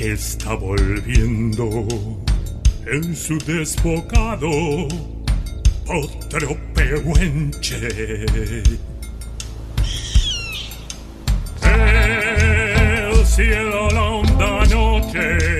que está volviendo en su desbocado otro pehuenche. El cielo la honda noche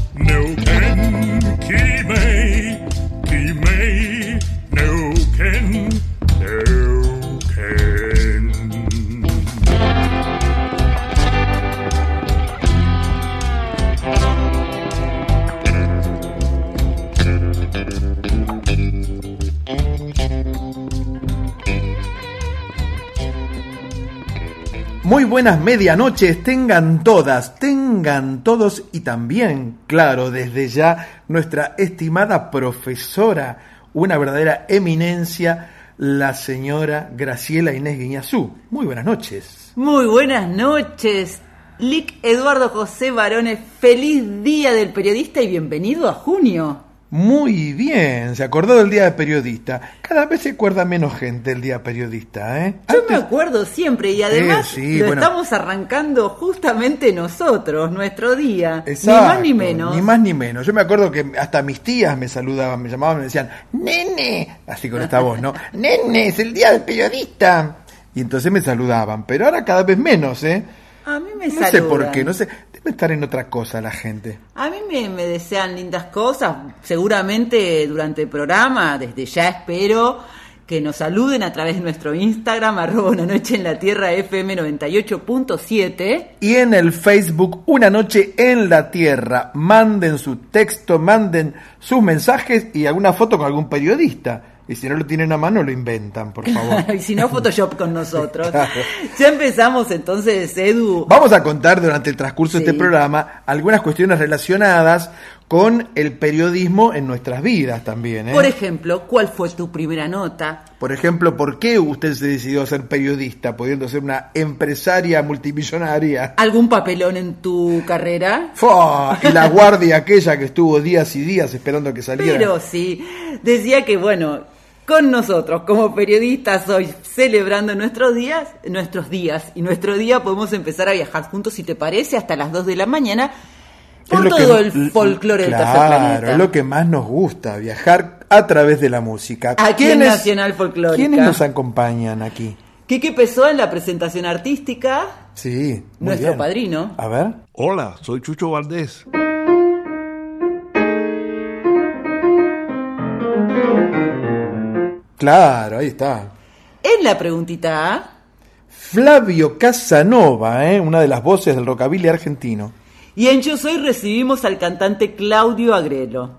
buenas medianoches, tengan todas, tengan todos y también, claro, desde ya nuestra estimada profesora, una verdadera eminencia, la señora Graciela Inés Guiñazú. Muy buenas noches. Muy buenas noches. Lic Eduardo José Barones, feliz día del periodista y bienvenido a junio. Muy bien, se acordó del Día del Periodista. Cada vez se acuerda menos gente el Día Periodista, ¿eh? Yo me acuerdo siempre y además sí, lo bueno. estamos arrancando justamente nosotros, nuestro día. Exacto, ni más ni menos. Ni más ni menos. Yo me acuerdo que hasta mis tías me saludaban, me llamaban, me decían, nene, así con esta voz, ¿no? Nene, es el día del periodista. Y entonces me saludaban, pero ahora cada vez menos, ¿eh? A mí me No sé por qué, no sé. Debe estar en otra cosa la gente. A mí me, me desean lindas cosas, seguramente durante el programa, desde ya espero que nos saluden a través de nuestro Instagram, arroba una noche en la tierra FM 98.7. Y en el Facebook, Una Noche en la Tierra. Manden su texto, manden sus mensajes y alguna foto con algún periodista. Y si no lo tienen a mano, lo inventan, por favor. y si no, Photoshop con nosotros. Claro. Ya empezamos entonces, Edu. Vamos a contar durante el transcurso de este programa algunas cuestiones relacionadas con el periodismo en nuestras vidas también. ¿eh? Por ejemplo, ¿cuál fue tu primera nota? Por ejemplo, ¿por qué usted se decidió a ser periodista, pudiendo ser una empresaria multimillonaria? ¿Algún papelón en tu carrera? ¡Fua! Y la guardia aquella que estuvo días y días esperando que saliera. Pero sí, decía que bueno, con nosotros como periodistas hoy celebrando nuestros días, nuestros días y nuestro día podemos empezar a viajar juntos si te parece hasta las 2 de la mañana por todo que- el folclore del tercer Claro, planeta. es lo que más nos gusta, viajar a través de la música. Aquí en Nacional Folclórica. ¿Quiénes nos acompañan aquí? Quique Pesó en la presentación artística, Sí, muy nuestro bien. padrino. A ver. Hola, soy Chucho Valdés. Claro, ahí está. En la preguntita A, Flavio Casanova, ¿eh? una de las voces del rockabilly argentino. y en Yo Soy recibimos al cantante Claudio Agrelo.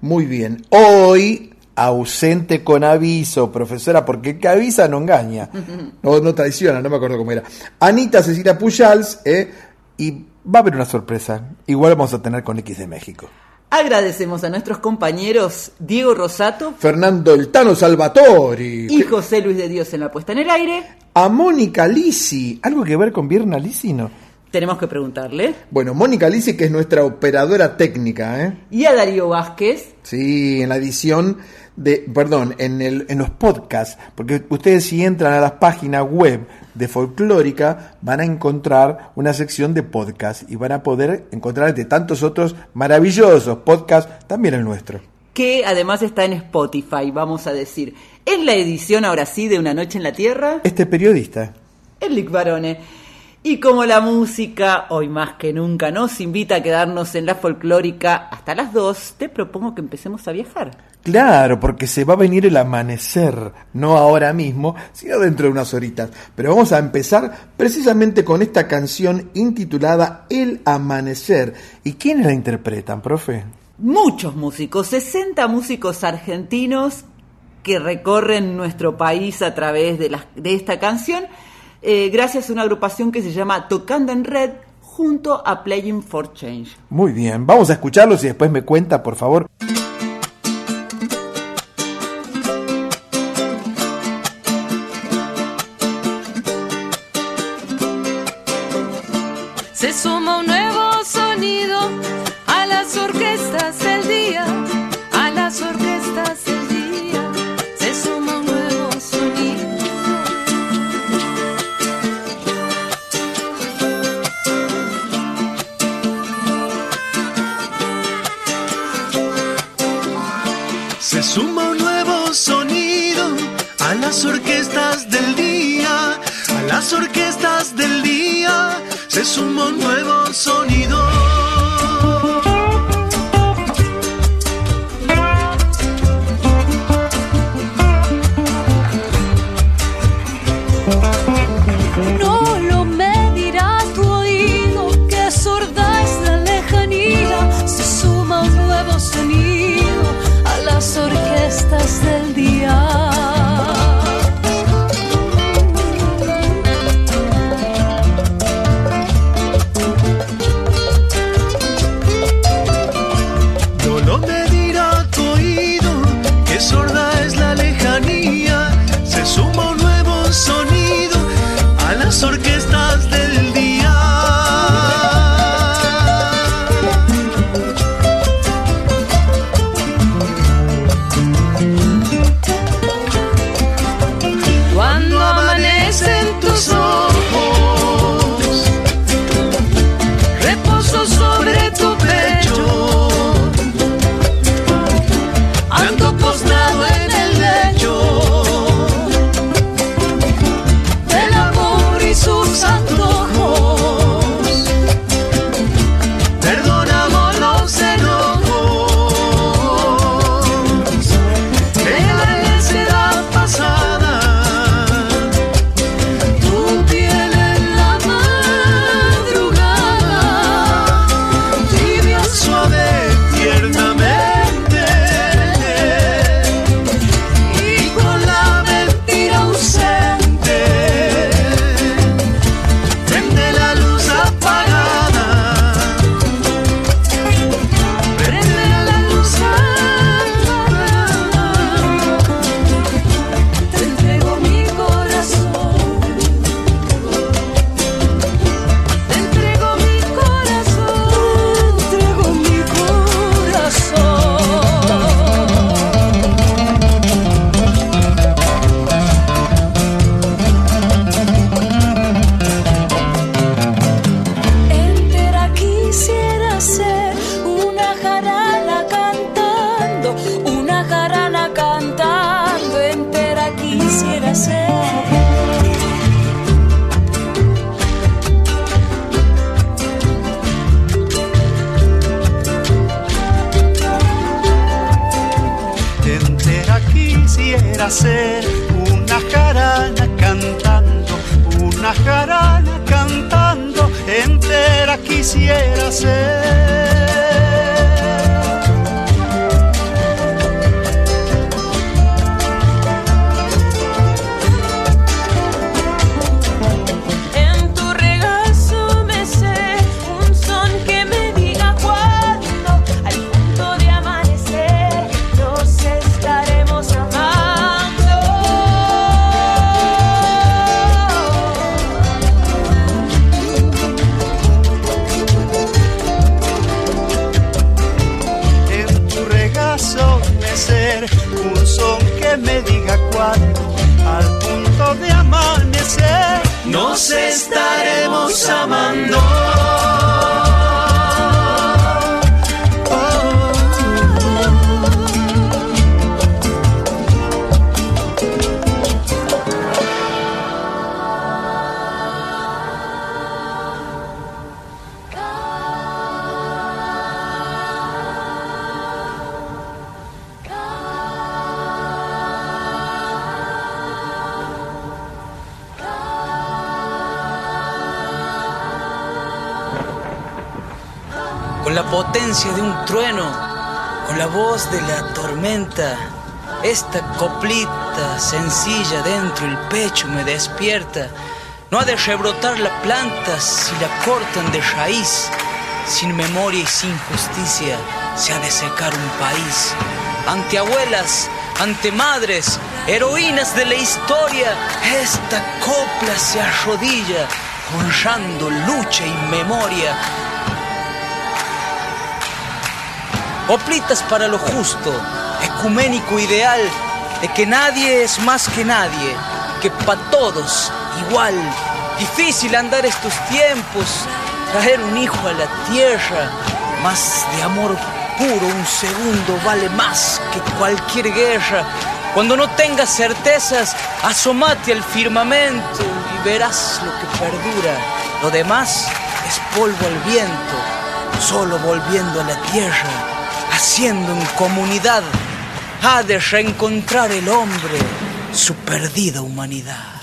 Muy bien. Hoy, ausente con aviso, profesora, porque el que avisa no engaña. No, no traiciona, no me acuerdo cómo era. Anita Cecilia Pujals, ¿eh? y va a haber una sorpresa. Igual vamos a tener con X de México. Agradecemos a nuestros compañeros Diego Rosato Fernando El Tano Salvatori. y José Luis de Dios en la puesta en el aire. A Mónica Lisi. ¿Algo que ver con Vierna Lisi, no? Tenemos que preguntarle. Bueno, Mónica Lisi, que es nuestra operadora técnica, ¿eh? Y a Darío Vázquez. Sí, en la edición de, perdón, en, el, en los podcasts, porque ustedes si entran a las páginas web de Folclórica van a encontrar una sección de podcast y van a poder encontrar de tantos otros maravillosos podcasts, también el nuestro. que además está en Spotify, vamos a decir. En la edición ahora sí de Una Noche en la Tierra, Este periodista, el Lick Barone. Y como la música, hoy más que nunca, nos invita a quedarnos en la folclórica hasta las 2, te propongo que empecemos a viajar. claro, porque se va a venir el amanecer, no ahora mismo, sino dentro de unas horitas. Pero vamos a empezar precisamente con esta canción intitulada El Amanecer. ¿Y quiénes la interpretan, profe? Muchos músicos, 60 músicos argentinos que recorren nuestro país a través de, de esta canción, eh, gracias a una agrupación que se llama Tocando en Red, junto a Playing for Change. Muy bien, vamos a escucharlos y después me cuenta, por favor. Un nuevo sonido. Potencia de un trueno, con la voz de la tormenta. Esta coplita sencilla dentro el pecho me despierta. No ha de rebrotar la planta si la cortan de raíz. Sin memoria y sin justicia se ha de secar un país. Ante abuelas, ante madres, heroínas de la historia, esta copla se arrodilla, honrando lucha y memoria. Coplitas para lo justo, ecuménico ideal, de que nadie es más que nadie, que para todos igual. Difícil andar estos tiempos, traer un hijo a la tierra, más de amor puro, un segundo vale más que cualquier guerra. Cuando no tengas certezas, asomate al firmamento y verás lo que perdura. Lo demás es polvo al viento, solo volviendo a la tierra, haciendo en comunidad, ha de reencontrar el hombre su perdida humanidad.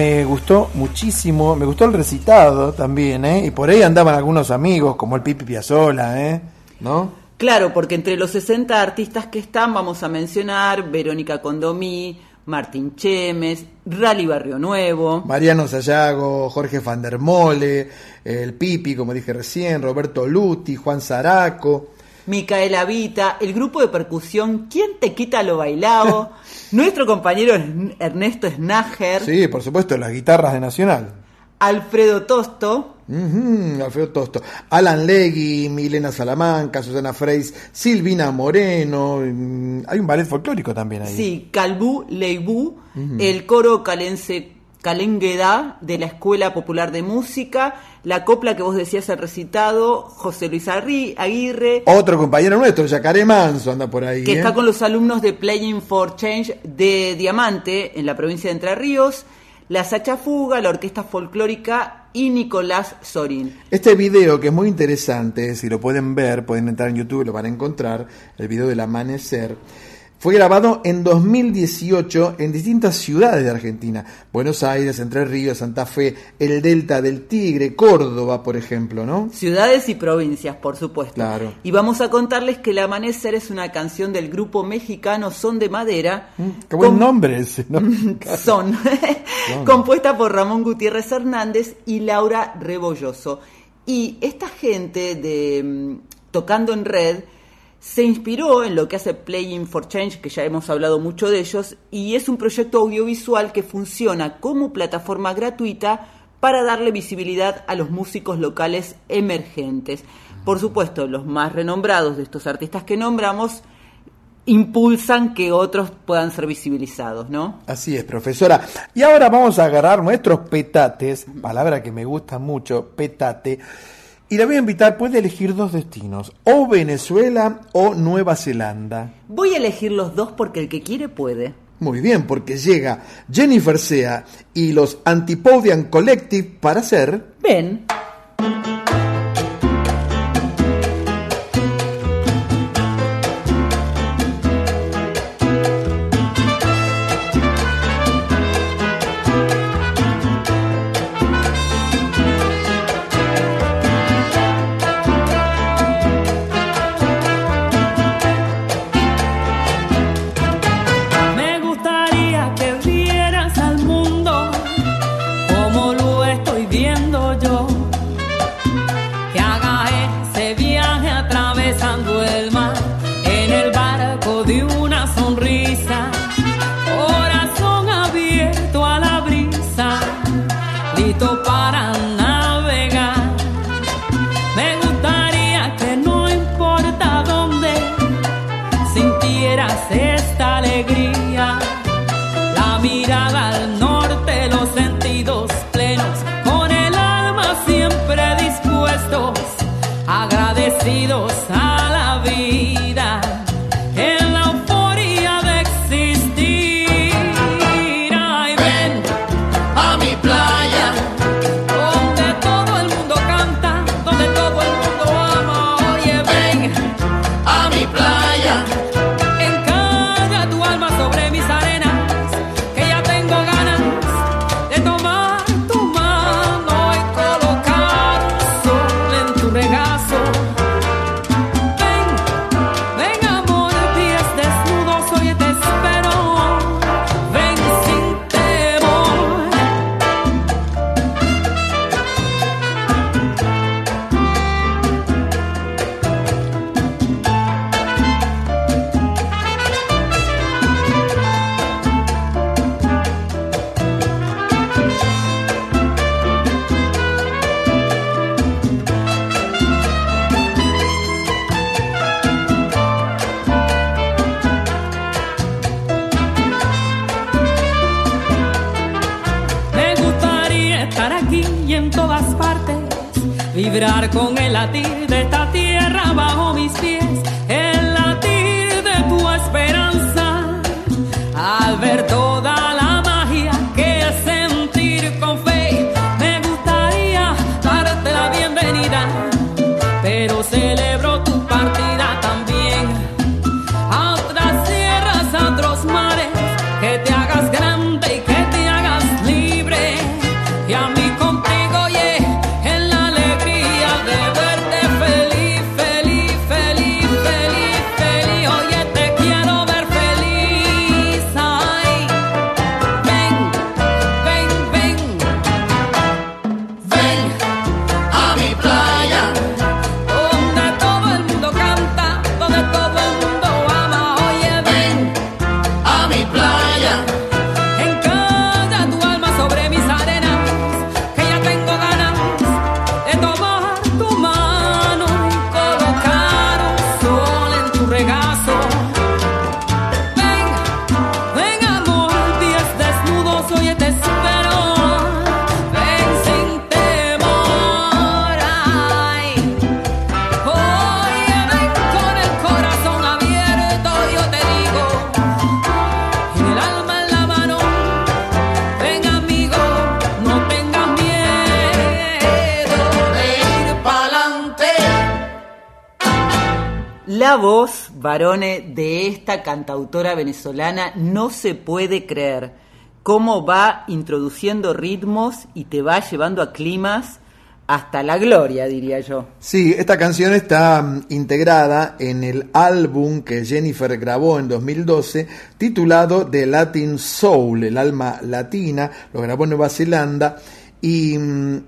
Me gustó muchísimo, me gustó el recitado también, ¿eh? Y por ahí andaban algunos amigos, como el Pipi Piazzola, ¿eh? ¿No? Claro, porque entre los 60 artistas que están vamos a mencionar Verónica Condomí, Martín Chemes, Rally Barrio Nuevo, Mariano Sayago, Jorge Van der Mole, el Pipi, como dije recién, Roberto Luti, Juan Zaraco. Micaela Vita, el grupo de percusión ¿Quién te quita lo bailado? nuestro compañero Ernesto Snager, Sí, por supuesto, las guitarras de Nacional. Alfredo Tosto, Alfredo Tosto. Alan Legui, Milena Salamanca, Susana Freis, Silvina Moreno. mm, Hay un ballet folclórico también ahí. sí, Calbú Leibú, el coro calense Calenguedá de la Escuela Popular de Música, la copla que vos decías el recitado, José Luis Aguirre, Otro compañero nuestro, Yacaré Manso, anda por ahí. que ¿eh? está con los alumnos de Playing for Change de Diamante en la provincia de Entre Ríos, la Sacha Fuga, la Orquesta Folclórica y Nicolás Sorín. Este video que es muy interesante, si lo pueden ver, pueden entrar en YouTube, lo van a encontrar, el video del amanecer. Fue grabado en 2018 en distintas ciudades de Argentina. Buenos Aires, Entre Ríos, Santa Fe, el Delta del Tigre, Córdoba, por ejemplo, ¿no? Ciudades y provincias, por supuesto. Claro. Y vamos a contarles que El Amanecer es una canción del grupo mexicano Son de Madera. Qué buen con- nombre ese, ¿no? Son, compuesta por Ramón Gutiérrez Hernández y Laura Rebolloso. Y esta gente de mm, Tocando en Red se inspiró en lo que hace Playing for Change, que ya hemos hablado mucho de ellos, y es un proyecto audiovisual que funciona como plataforma gratuita para darle visibilidad a los músicos locales emergentes. Por supuesto, los más renombrados de estos artistas que nombramos impulsan que otros puedan ser visibilizados, ¿no? Así es, profesora. Y ahora vamos a agarrar nuestros petates, palabra que me gusta mucho, petate, y la voy a invitar, puede elegir dos destinos, o Venezuela o Nueva Zelanda. Voy a elegir los dos porque el que quiere puede. Muy bien, porque llega Jennifer Sea y los Antipodian Collective para hacer... Ven. Cantautora venezolana no se puede creer cómo va introduciendo ritmos y te va llevando a climas hasta la gloria, diría yo. Sí, esta canción está mm, integrada en el álbum que Jennifer grabó en 2012 titulado The Latin Soul, el alma latina, lo grabó en Nueva Zelanda y mm,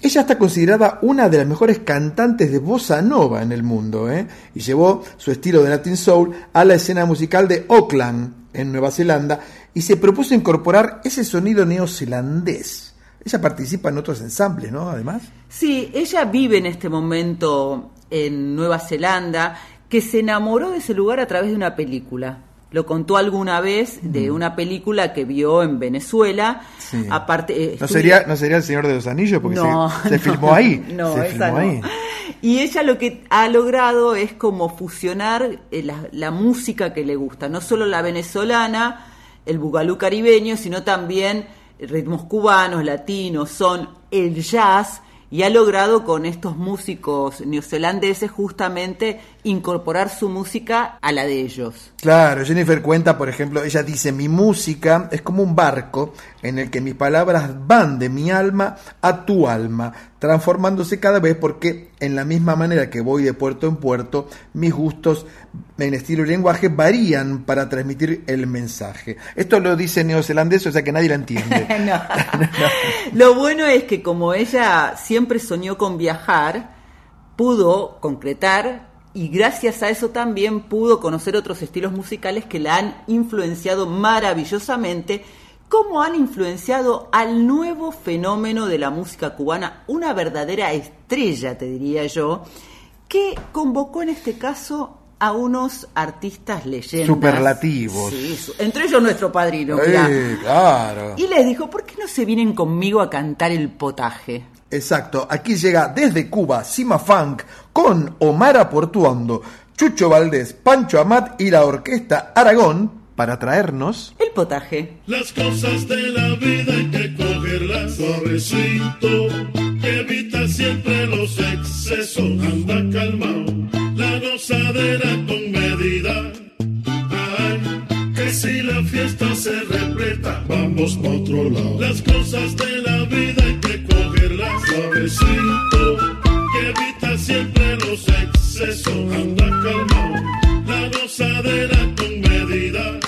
Ella está considerada una de las mejores cantantes de bossa nova en el mundo ¿eh? y llevó su estilo de Latin Soul a la escena musical de Auckland, en Nueva Zelanda, y se propuso incorporar ese sonido neozelandés. Ella participa en otros ensambles, ¿no? Además. Sí, ella vive en este momento en Nueva Zelanda, que se enamoró de ese lugar a través de una película. Lo contó alguna vez de una película que vio en Venezuela. Sí. Aparte, eh, ¿No sería, ¿No sería El Señor de los Anillos? Porque No, se, se no, filmó ahí. No, se esa filmó no. ahí. Y ella lo que ha logrado es como fusionar eh, la, la música que le gusta, no solo la venezolana, el bugalú caribeño, sino también ritmos cubanos, latinos, son el jazz y ha logrado con estos músicos neozelandeses justamente incorporar su música a la de ellos. Claro, Jennifer cuenta, por ejemplo, ella dice, mi música es como un barco en el que mis palabras van de mi alma a tu alma, transformándose cada vez porque en la misma manera que voy de puerto en puerto, mis gustos en estilo y lenguaje varían para transmitir el mensaje. Esto lo dice neozelandés, o sea que nadie la entiende. No. Lo bueno es que como ella siempre soñó con viajar, pudo concretar y gracias a eso también pudo conocer otros estilos musicales que la han influenciado maravillosamente, como han influenciado al nuevo fenómeno de la música cubana, una verdadera estrella, te diría yo, que convocó en este caso a unos artistas leyendas. Superlativos. Sí, entre ellos nuestro padrino. claro. Y les dijo, ¿por qué no se vienen conmigo a cantar el potaje? Exacto, aquí llega desde Cuba Sima Funk con Omar Portuondo, Chucho Valdés, Pancho Amat y la orquesta Aragón para traernos El potaje. Las cosas de la vida hay que cogerlas suavecito. Evita siempre los excesos, anda calmado. La gozadera con medida. Ay, que si la fiesta se repleta, vamos pa' otro lado. Las cosas de la vida hay que cogerlas suavecito. Que evita siempre los excesos, anda calmado. La gozadera con medida.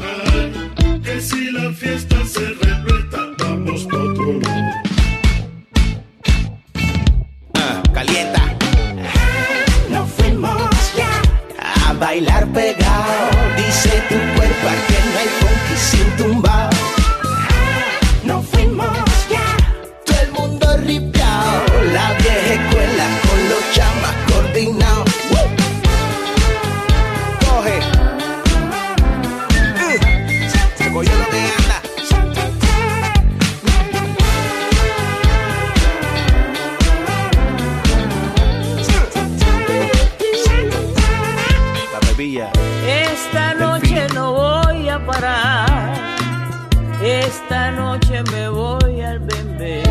Ay, que si la fiesta se repleta, vamos pa' otro lado. Ah, calienta. No fuimos ya a bailar pegado. Dice tu cuerpo que no hay funky sin tumba. Me voy al bembé.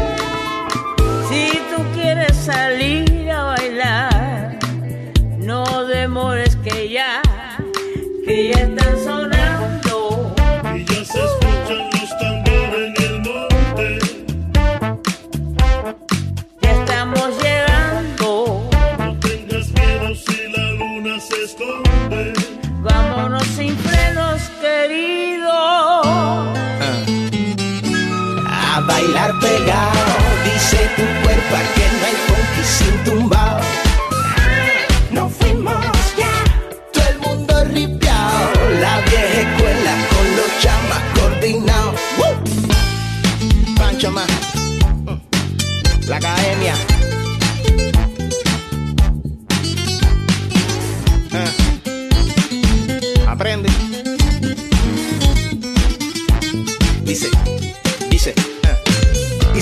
Si tú quieres salir a bailar, no demores que ya, que ya están a bailar pegado. Dice tu cuerpo que no hay funky sin tumbao. No fuimos ya, todo el mundo ripiao. La vieja escuela con los chamas coordinados. Pancho más, la academia.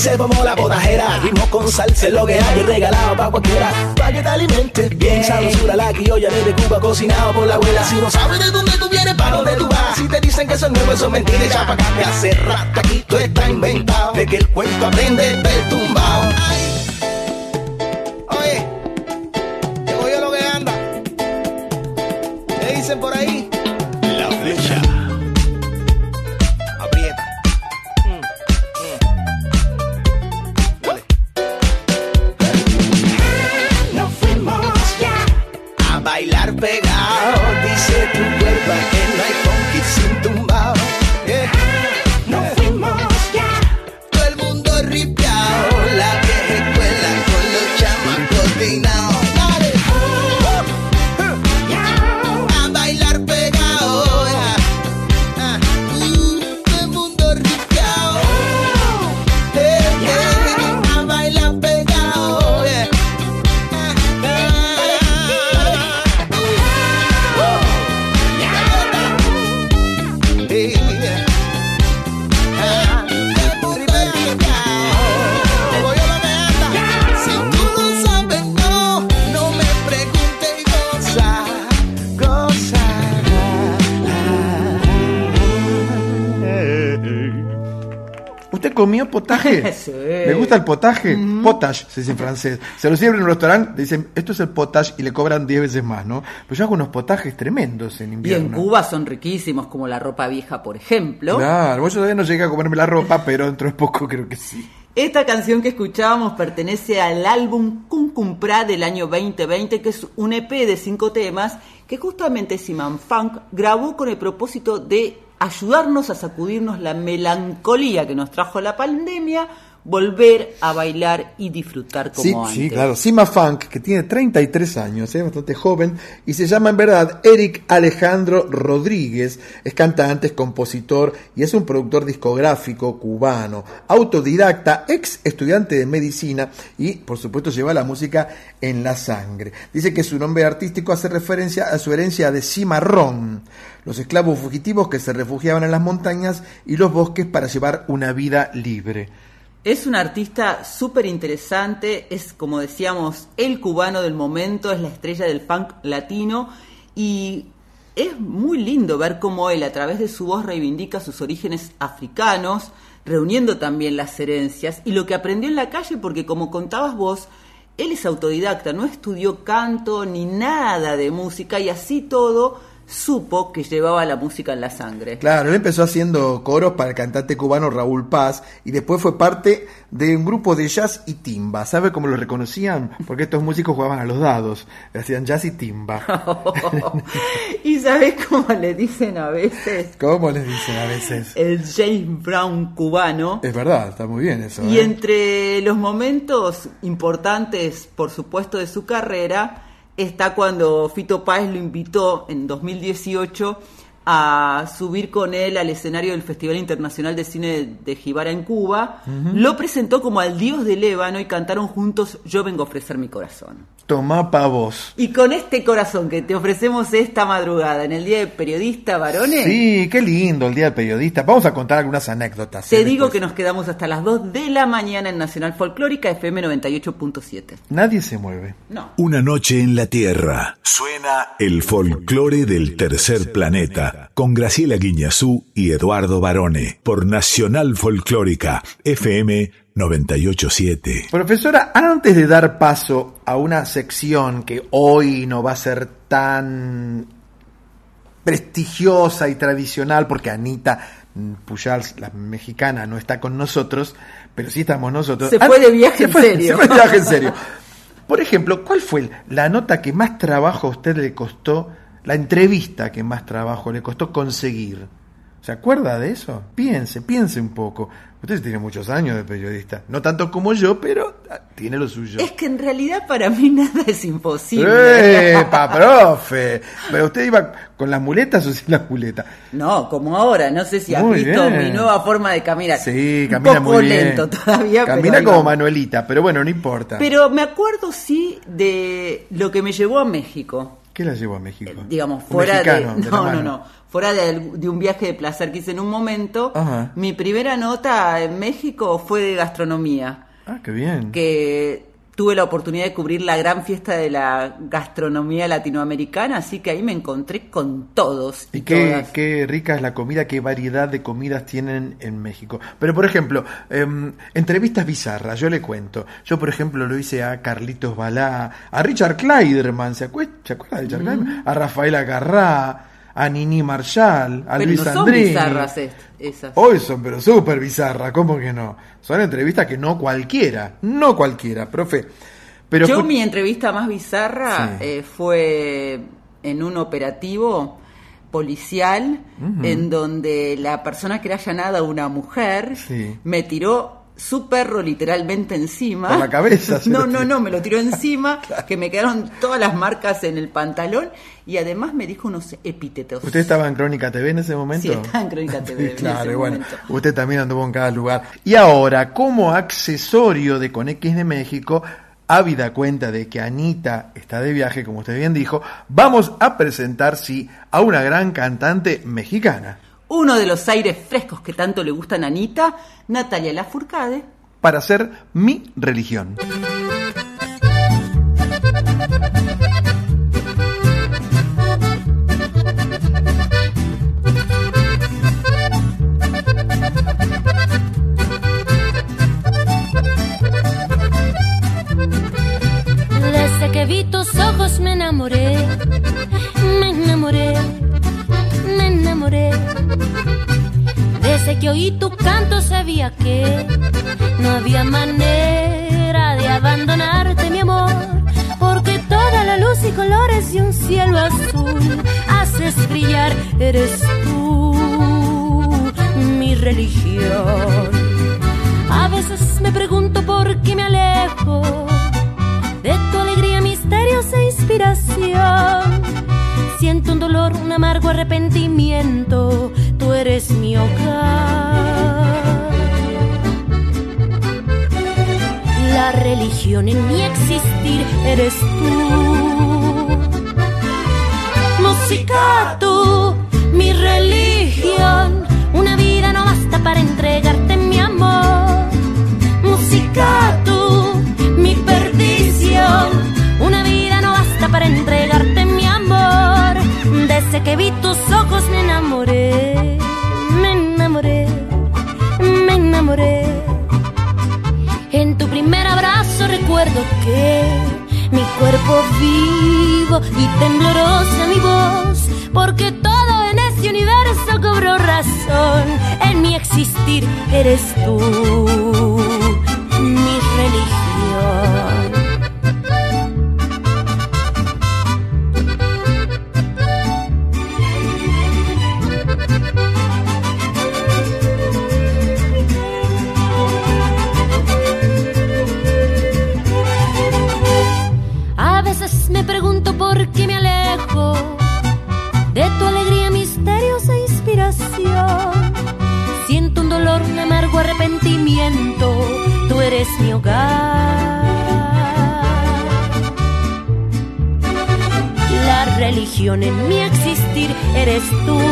Se formó la botajera, ritmo con salsa, lo que hay regalado pa' cualquiera, pa' que te alimente bien sabrosura. La criolla desde Cuba cocinado por la abuela. Si no sabes de dónde tú vienes, pa' dónde tú vas, si te dicen que eso es nuevo, eso es mentira, echa pa' acá, que hace rato aquí todo está inventado, de que el cuento aprende del tumbao. Oye, llegó yo lo que anda, ¿qué dicen por ahí? ¿Le gusta el potaje? Potage, se dice en francés. Se lo sirven en un restaurante, dicen, esto es el potage y le cobran 10 veces más, ¿no? Pues yo hago unos potajes tremendos en Y invierno. en Cuba son riquísimos, como la ropa vieja, por ejemplo. Claro, yo todavía no llegué a comerme la ropa, pero dentro de poco creo que sí. Esta canción que escuchábamos pertenece al álbum Cum Cum Pra del año 2020, que es un EP de cinco temas que justamente Siman Funk grabó con el propósito de ayudarnos a sacudirnos la melancolía que nos trajo la pandemia, volver a bailar y disfrutar como Sí, antes. sí, claro. Sima Funk, que tiene 33 años, es bastante joven, y se llama en verdad Eric Alejandro Rodríguez. Es cantante, es compositor y es un productor discográfico cubano, autodidacta, ex estudiante de medicina y, por supuesto, lleva la música en la sangre. Dice que su nombre artístico hace referencia a su herencia de cimarrón, los esclavos fugitivos que se refugiaban en las montañas y los bosques para llevar una vida libre. Es un artista súper interesante, es como decíamos, el cubano del momento, es la estrella del funk latino y es muy lindo ver cómo él a través de su voz reivindica sus orígenes africanos, reuniendo también las herencias y lo que aprendió en la calle, porque como contabas vos, él es autodidacta, no estudió canto ni nada de música y así todo supo que llevaba la música en la sangre. Claro, él empezó haciendo coros para el cantante cubano Raúl Paz y después fue parte de un grupo de jazz y timba. ¿Sabe cómo lo reconocían? Porque estos músicos jugaban a los dados, hacían jazz y timba. ¿Y sabes cómo le dicen a veces? ¿Cómo les dicen a veces? El James Brown cubano. Es verdad, está muy bien eso. Y ¿eh? entre los momentos importantes, por supuesto, de su carrera, está cuando Fito Páez lo invitó en 2018 a subir con él al escenario del Festival Internacional de Cine de Jibara en Cuba. Lo presentó como al dios del ébano y cantaron juntos Yo vengo a ofrecer mi corazón. Tomá pa' vos. Y con este corazón que te ofrecemos esta madrugada en el Día del Periodista, varones, Sí, qué lindo el Día del Periodista. Vamos a contar algunas anécdotas. te ¿eh? digo Después. que nos quedamos hasta las 2 de la mañana en Nacional Folclórica FM 98.7. Nadie se mueve. No. Una noche en la Tierra. Suena el folclore del tercer planeta con Graciela Guiñazú y Eduardo Barone por Nacional Folclórica FM 987. Profesora, antes de dar paso a una sección que hoy no va a ser tan prestigiosa y tradicional, porque Anita Pujals, la mexicana, no está con nosotros, pero sí estamos nosotros. Se fue An- de viaje se en fue- serio. Se fue de viaje en serio. Por ejemplo, ¿cuál fue la nota que más trabajo a usted le costó, la entrevista que más trabajo le costó conseguir? ¿Se acuerda de eso? Piense, piense un poco. Usted tiene muchos años de periodista. No tanto como yo, pero ah, tiene lo suyo. Es que en realidad para mí nada es imposible. ¡Epa, profe! ¿Pero usted iba con las muletas o sin las muletas? No, como ahora, no sé si has Muy visto bien. mi nueva forma de caminar. Sí, Un camina poco muy bien. lento todavía, Camina como. Manuelita, pero bueno, no importa. Pero me acuerdo sí de lo que me llevó a México. ¿Qué la llevó a México? Eh, digamos, fuera mexicano, de, no, no, no, fuera de, de un viaje de placer que hice en un momento, Ajá. mi primera nota en México fue de gastronomía, Ah, qué bien. que tuve la oportunidad de cubrir la gran fiesta de la gastronomía latinoamericana, así que ahí me encontré con todos y, Y qué, qué rica es la comida, qué variedad de comidas tienen en México. Pero, por ejemplo, em, entrevistas bizarras, yo le cuento. Yo, por ejemplo, lo hice a Carlitos Balá, a Richard Kleiderman, ¿se, acue- ¿se acuerda de Richard Kleiderman? A Rafael Agarrá, a Nini Marshall, a Pero Luis no son Andrini. bizarras esas. Hoy son, pero súper bizarras, ¿cómo que no? Son entrevistas que no cualquiera, no cualquiera, profe. Pero Yo mi entrevista más bizarra Sí. eh, fue en un operativo policial en donde la persona que era allanada, una mujer, Sí. me tiró su perro literalmente encima. Por la cabeza No, lo no, no, me lo tiró encima, que me quedaron todas las marcas en el pantalón y además me dijo unos epítetos. ¿Usted estaba en Crónica TV en ese momento? Sí, estaba en Crónica TV en claro, ese bueno, momento. usted también anduvo en cada lugar. Y ahora, como accesorio de Conex de México, ávida cuenta de que Anita está de viaje, como usted bien dijo, vamos a presentar, sí, a una gran cantante mexicana uno de los aires frescos que tanto le gustan a Anita, Natalia Lafourcade. Para ser mi religión. Desde que vi tus ojos me enamoré, me enamoré tu canto sabía que no había manera de abandonarte, mi amor, porque toda la luz y colores de un cielo azul haces brillar, eres tú mi religión. A veces me pregunto por qué me alejo de tu alegría, misterios e inspiración. Siento un dolor, un amargo arrepentimiento, eres mi hogar. La religión en mi existir eres tú. Música, tú, mi religión. Una vida no basta para entregarte mi amor. Música, tú, mi perdición. Una vida no basta para entregarte mi amor. Desde que vi tus ojos me enamoré, recuerdo que mi cuerpo vivo y temblorosa mi voz, porque todo en este universo cobró razón. En mi existir eres tú, tú.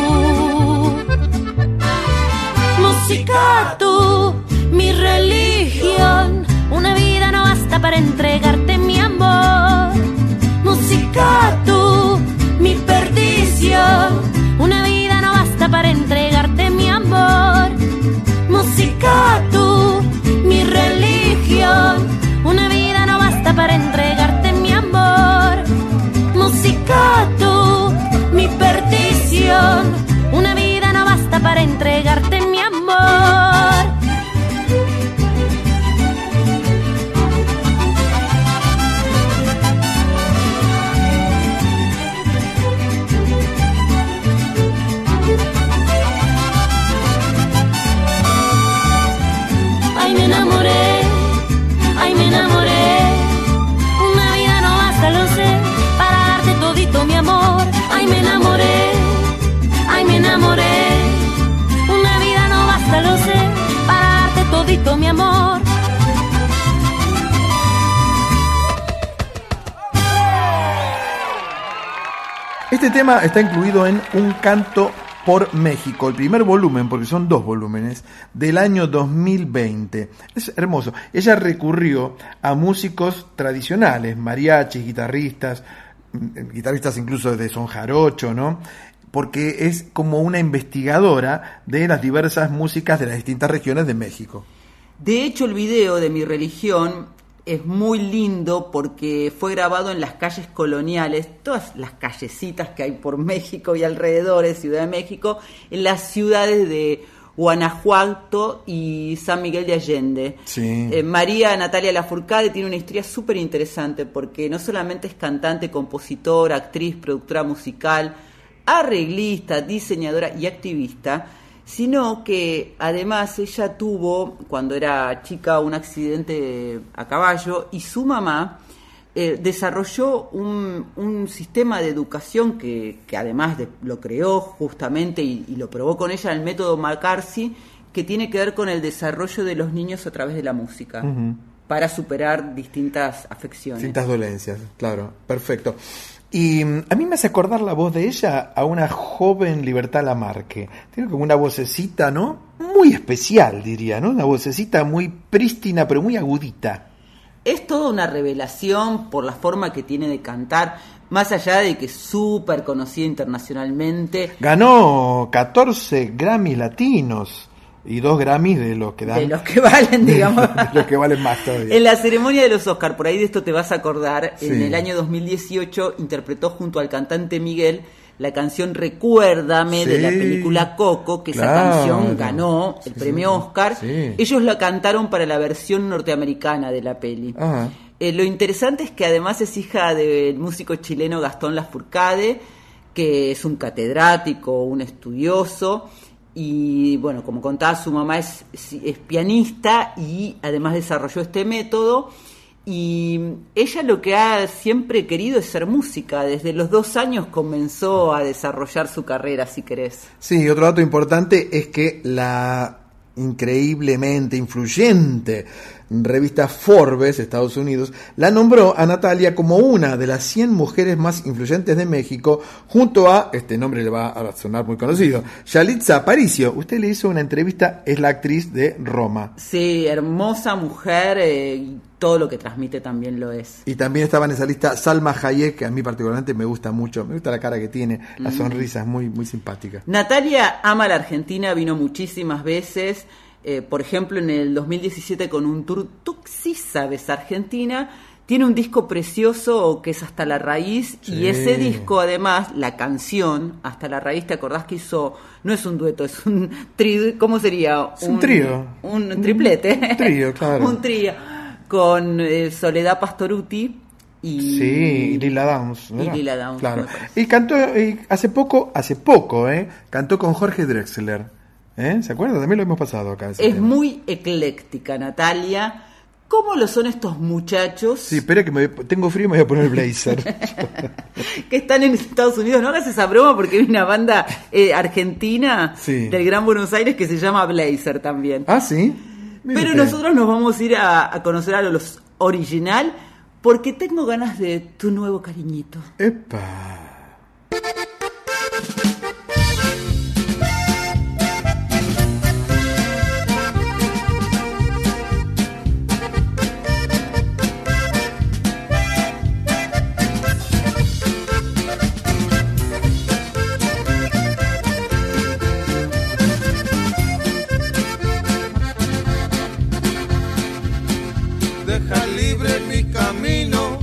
En Un canto por México, el primer volumen, porque son dos volúmenes, del año 2020. Es hermoso. Ella recurrió a músicos tradicionales, mariachis, guitarristas, mm, guitarristas incluso de son jarocho, ¿no? Porque es como una investigadora de las diversas músicas de las distintas regiones de México. De hecho, el video de mi religión es muy lindo porque fue grabado en las calles coloniales, todas las callecitas que hay por México y alrededores, Ciudad de México, en las ciudades de Guanajuato y San Miguel de Allende. Sí. Eh, María Natalia Lafourcade tiene una historia súper interesante porque no solamente es cantante, compositora, actriz, productora musical, arreglista, diseñadora y activista, sino que además ella tuvo, cuando era chica, un accidente a caballo y su mamá eh, desarrolló un, un sistema de educación que, que además de- lo creó justamente y, y lo probó con ella el método McCarthy, que tiene que ver con el desarrollo de los niños a través de la música, para superar distintas afecciones. Distintas dolencias, claro, perfecto. Y mm, a mí me hace acordar la voz de ella a una joven Libertad Lamarque. Tiene como una vocecita, ¿no? Muy especial, diría, ¿no? Una vocecita muy prístina, pero muy agudita. Es toda una revelación por la forma que tiene de cantar, más allá de que es súper conocida internacionalmente, Ganó 14 Grammys latinos y dos Grammys de los que dan. de los que valen, digamos. de los que valen más todavía. En la ceremonia de los Oscar, por ahí de esto te vas a acordar, en el año 2018 interpretó junto al cantante Miguel la canción Recuérdame de la película Coco, que esa canción ganó el Sí, premio. Oscar. Ellos la cantaron para la versión norteamericana de la peli. Ajá. Eh, lo interesante es que además es hija del músico chileno Gastón Lafourcade, que es un catedrático, un estudioso, y bueno, como contaba, su mamá es, pianista y además desarrolló este método. Y ella lo que ha siempre querido es ser música. Desde los dos años comenzó a desarrollar su carrera, si querés. Sí, otro dato importante es que la increíblemente influyente revista Forbes, Estados Unidos, la nombró a Natalia como una de las 100 mujeres más influyentes de México, junto a, este nombre le va a sonar muy conocido, Yalitza Aparicio. Usted le hizo una entrevista, es la actriz de Roma. Sí, hermosa mujer eh, todo lo que transmite también lo es. Y también estaba en esa lista Salma Hayek, que a mí particularmente me gusta mucho, me gusta la cara que tiene, la Mm. sonrisa es muy, muy simpática. Natalia ama la Argentina, vino muchísimas veces, eh, por ejemplo en el 2017 con un tour Tú sí sabes Argentina, tiene un disco precioso que es Hasta la Raíz Sí. y ese disco además, la canción Hasta la Raíz, ¿te acordás que hizo? No es un dueto, es un trío, ¿cómo sería? Es un trío. Un triplete. Un trío, claro. un trío con eh, Soledad Pastoruti y... Sí, y Lila Downs. y. Lila Downs, Claro. Y cantó y hace poco, hace poco, ¿eh? Cantó con Jorge Drexler. ¿Eh? ¿Se acuerdan? También lo hemos pasado acá. Es tema. muy ecléctica, Natalia. ¿Cómo lo son estos muchachos Sí, espera que me tengo frío y me voy a poner el blazer. que están en Estados Unidos? No hagas esa broma porque hay una banda eh, argentina Sí. del Gran Buenos Aires que se llama Blazer también. ah, sí. Pero usted. nosotros nos vamos a ir a, a conocer a los original porque tengo ganas de tu nuevo cariñito. Epa. Deja libre mi camino,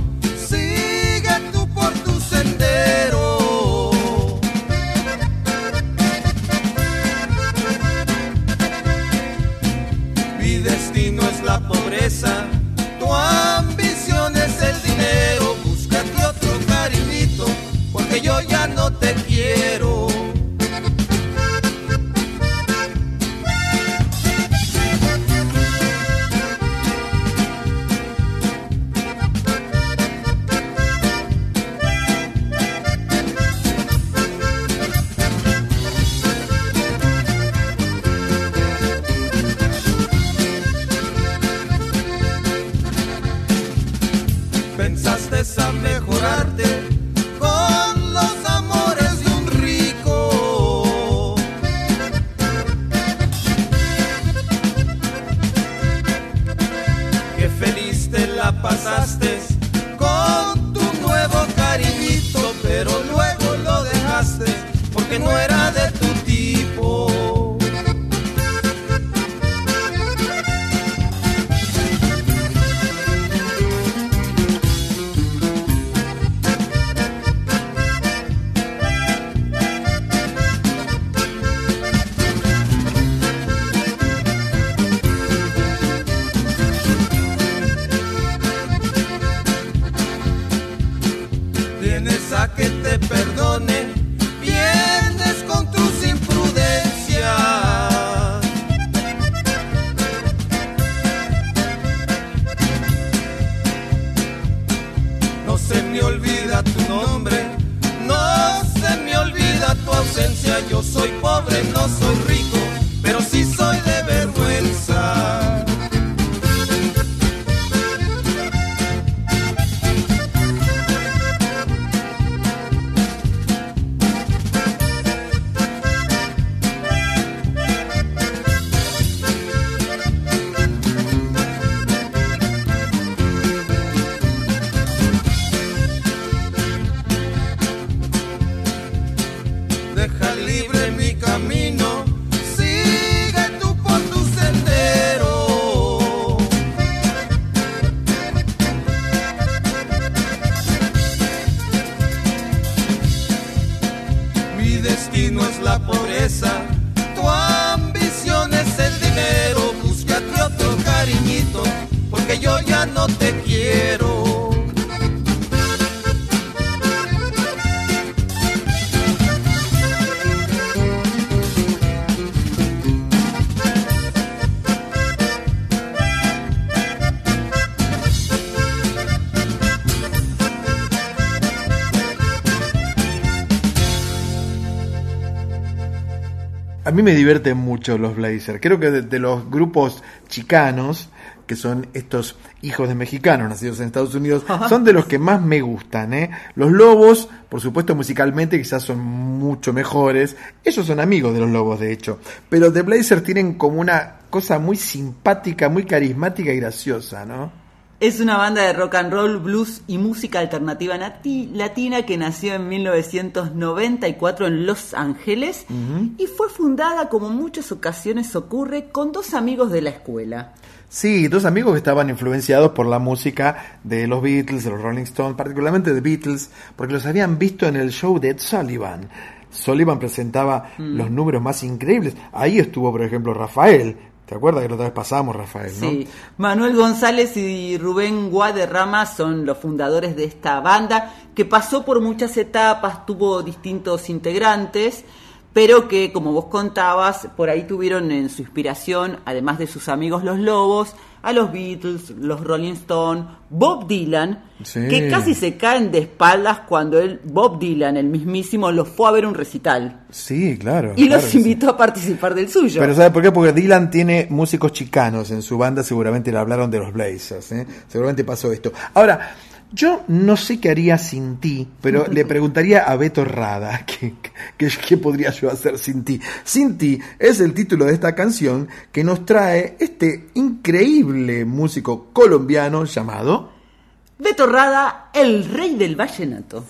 A mí me divierten mucho los Blazers. Creo que de, de los grupos chicanos, que son estos hijos de mexicanos nacidos en Estados Unidos, son de los que más me gustan. ¿eh? Los Lobos, por supuesto, musicalmente quizás son mucho mejores. Ellos son amigos de los Lobos, de hecho. Pero The Blazers tienen como una cosa muy simpática, muy carismática y graciosa, ¿no? Es una banda de rock and roll, blues y música alternativa nati- latina que nació en 1994 en Los Ángeles y fue fundada, como en muchas ocasiones ocurre, con dos amigos de la escuela. Sí, dos amigos que estaban influenciados por la música de los Beatles, de los Rolling Stones, particularmente de Beatles, porque los habían visto en el show de Ed Sullivan. Sullivan presentaba los números más increíbles. Ahí estuvo, por ejemplo, Rafael. ¿Te acuerdas que la otra vez pasamos, Rafael? Sí, Manuel González y Rubén Guaderrama son los fundadores de esta banda que pasó por muchas etapas, tuvo distintos integrantes, pero que, como vos contabas, por ahí tuvieron en su inspiración, además de sus amigos los Lobos, a los Beatles, los Rolling Stones, Bob Dylan, Sí. que casi se caen de espaldas cuando él, Bob Dylan, el mismísimo, los fue a ver un recital Sí, claro. y claro los sí. invitó a participar del suyo. Pero ¿sabe por qué? Porque Dylan tiene músicos chicanos en su banda, seguramente le hablaron de los Blazers, ¿eh? seguramente pasó esto. Ahora, yo no sé qué haría sin ti, pero le preguntaría a Beto Rada qué, qué, qué podría yo hacer sin ti. Sin ti es el título de esta canción que nos trae este increíble músico colombiano llamado... Beto Rada, el rey del vallenato.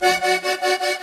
Hoy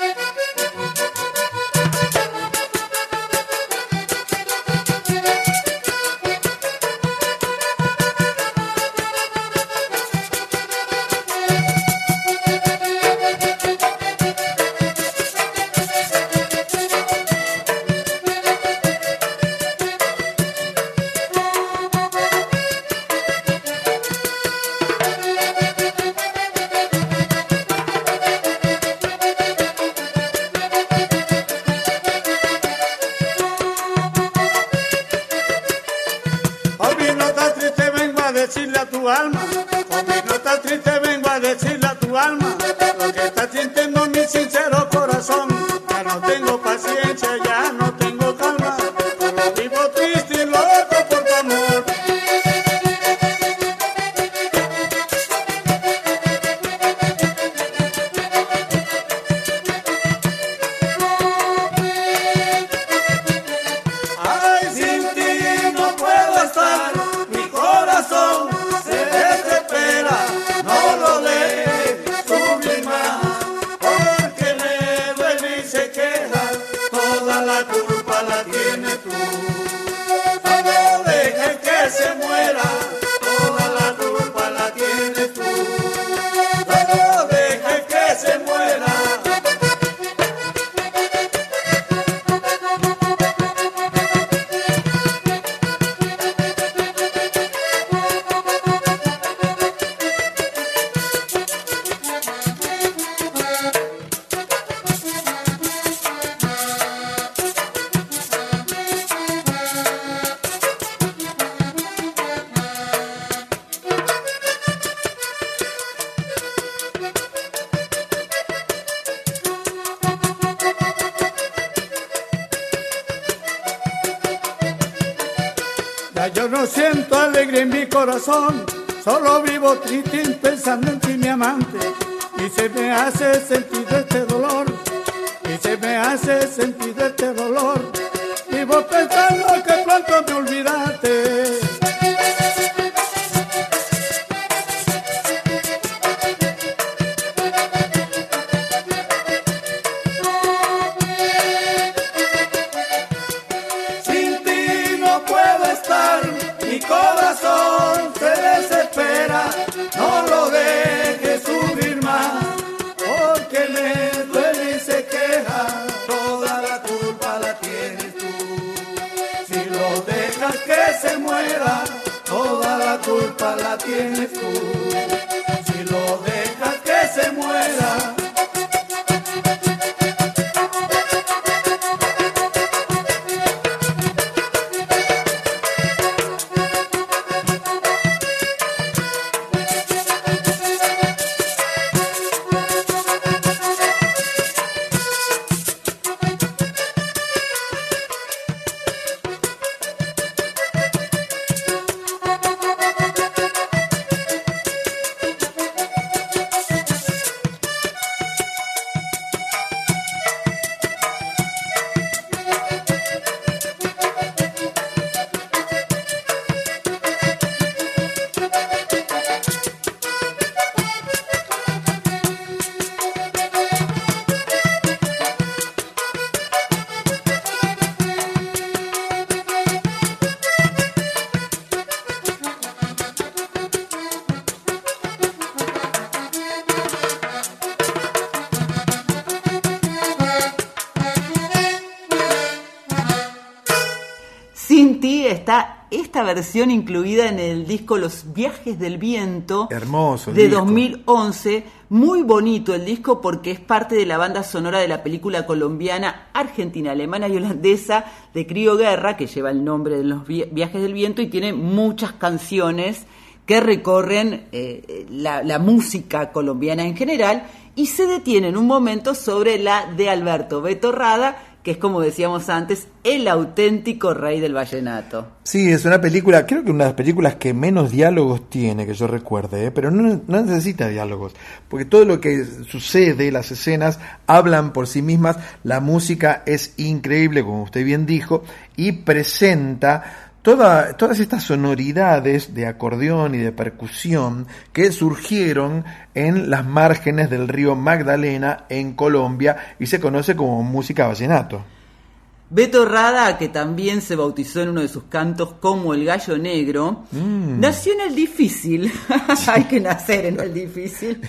hace sentir este dolor. Vivo pensando versión incluida en el disco Los Viajes del Viento Hermoso. de disco. 2011. Muy bonito el disco porque es parte de la banda sonora de la película colombiana, argentina, alemana y holandesa de Crio Guerra, que lleva el nombre de Los Vi- Viajes del Viento y tiene muchas canciones que recorren eh, la, la música colombiana en general y se detienen un momento sobre la de Alberto Beto Rada, que es como decíamos antes, el auténtico rey del vallenato. Sí, es una película, creo que una de las películas que menos diálogos tiene, que yo recuerde, ¿eh? pero no, no necesita diálogos, porque todo lo que sucede, las escenas, hablan por sí mismas, la música es increíble, como usted bien dijo, y presenta toda- todas estas sonoridades de acordeón y de percusión que surgieron en las márgenes del río Magdalena en Colombia y se conoce como música vallenato. Beto Rada, que también se bautizó en uno de sus cantos como el gallo negro, nació en el difícil, hay que nacer en el difícil,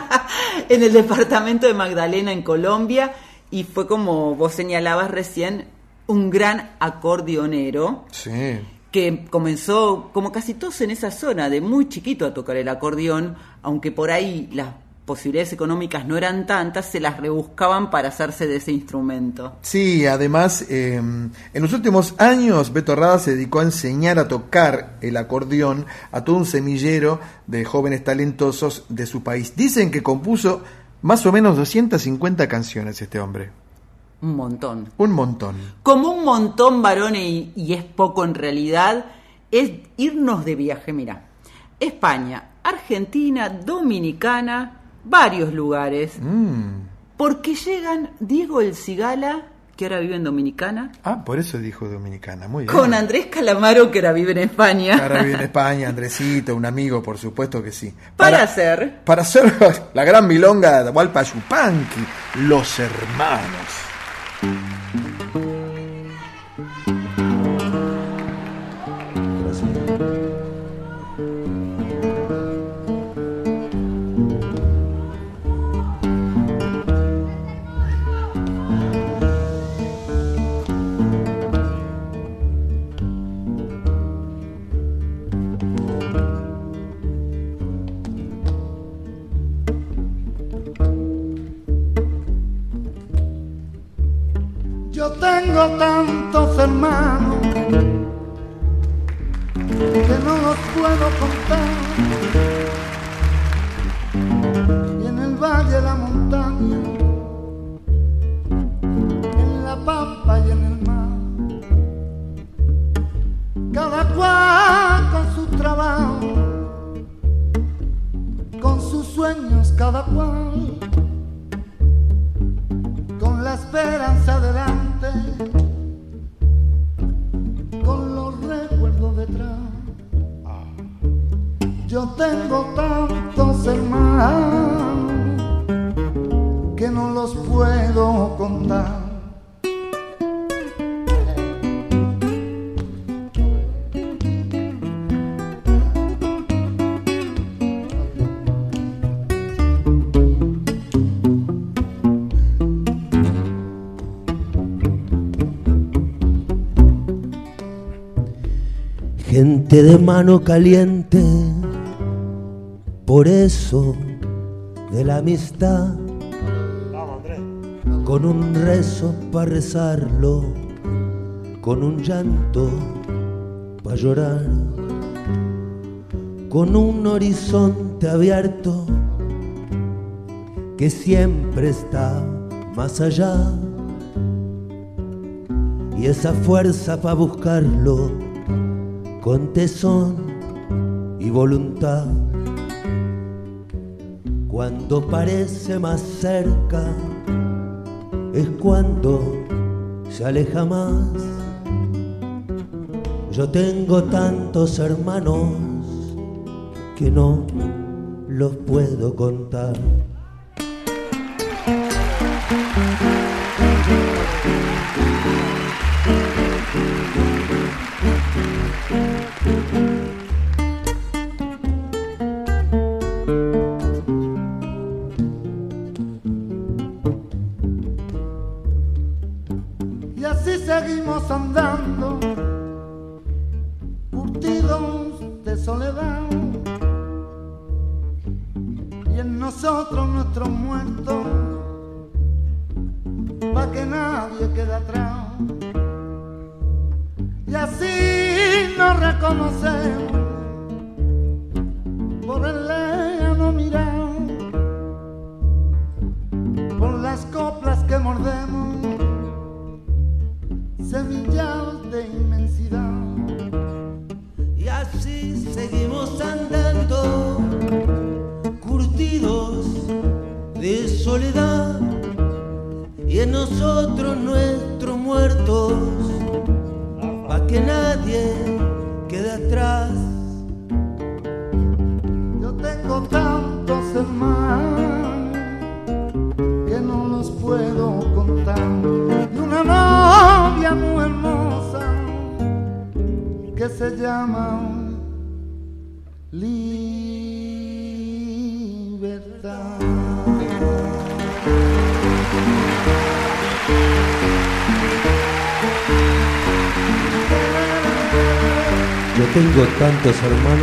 en el departamento de Magdalena en Colombia y fue como vos señalabas recién, un gran acordeonero Sí. que comenzó, como casi todos en esa zona, de muy chiquito a tocar el acordeón, aunque por ahí las posibilidades económicas no eran tantas, se las rebuscaban para hacerse de ese instrumento. Sí, además, eh, en los últimos años Beto Rada se dedicó a enseñar a tocar el acordeón a todo un semillero de jóvenes talentosos de su país. Dicen que compuso más o menos 250 canciones este hombre. Un montón. Un montón. Como un montón, varones, y, y es poco en realidad, es irnos de viaje, mira. España, Argentina, Dominicana, varios lugares. Mm. Porque llegan Diego El Cigala, que ahora vive en Dominicana, Ah, por eso dijo Dominicana. Muy bien. con Andrés Calamaro, que ahora vive en España. Ahora vive en España, Andresito, un amigo, por supuesto que sí. Para hacer Para hacer la gran milonga de Hualpa Yupanqui, los hermanos. Yo tantos hermanos que no los puedo contar. Y en el valle de la montaña, en la pampa y en el mar, cada cual con su trabajo, con sus sueños cada cual con la esperanza delante, con los recuerdos detrás. Yo tengo tantos hermanos que no los puedo contar. De mano caliente, por eso de la amistad, con un rezo para rezarlo, con un llanto para llorar, con un horizonte abierto que siempre está más allá. Y esa fuerza para buscarlo con tesón y voluntad. Cuando parece más cerca es cuando se aleja más. Yo tengo tantos hermanos que no los puedo contar. Andando, curtidos de soledad. Y en nosotros nuestros muertos, pa' que nadie quede atrás. Y así nos reconocemos tantos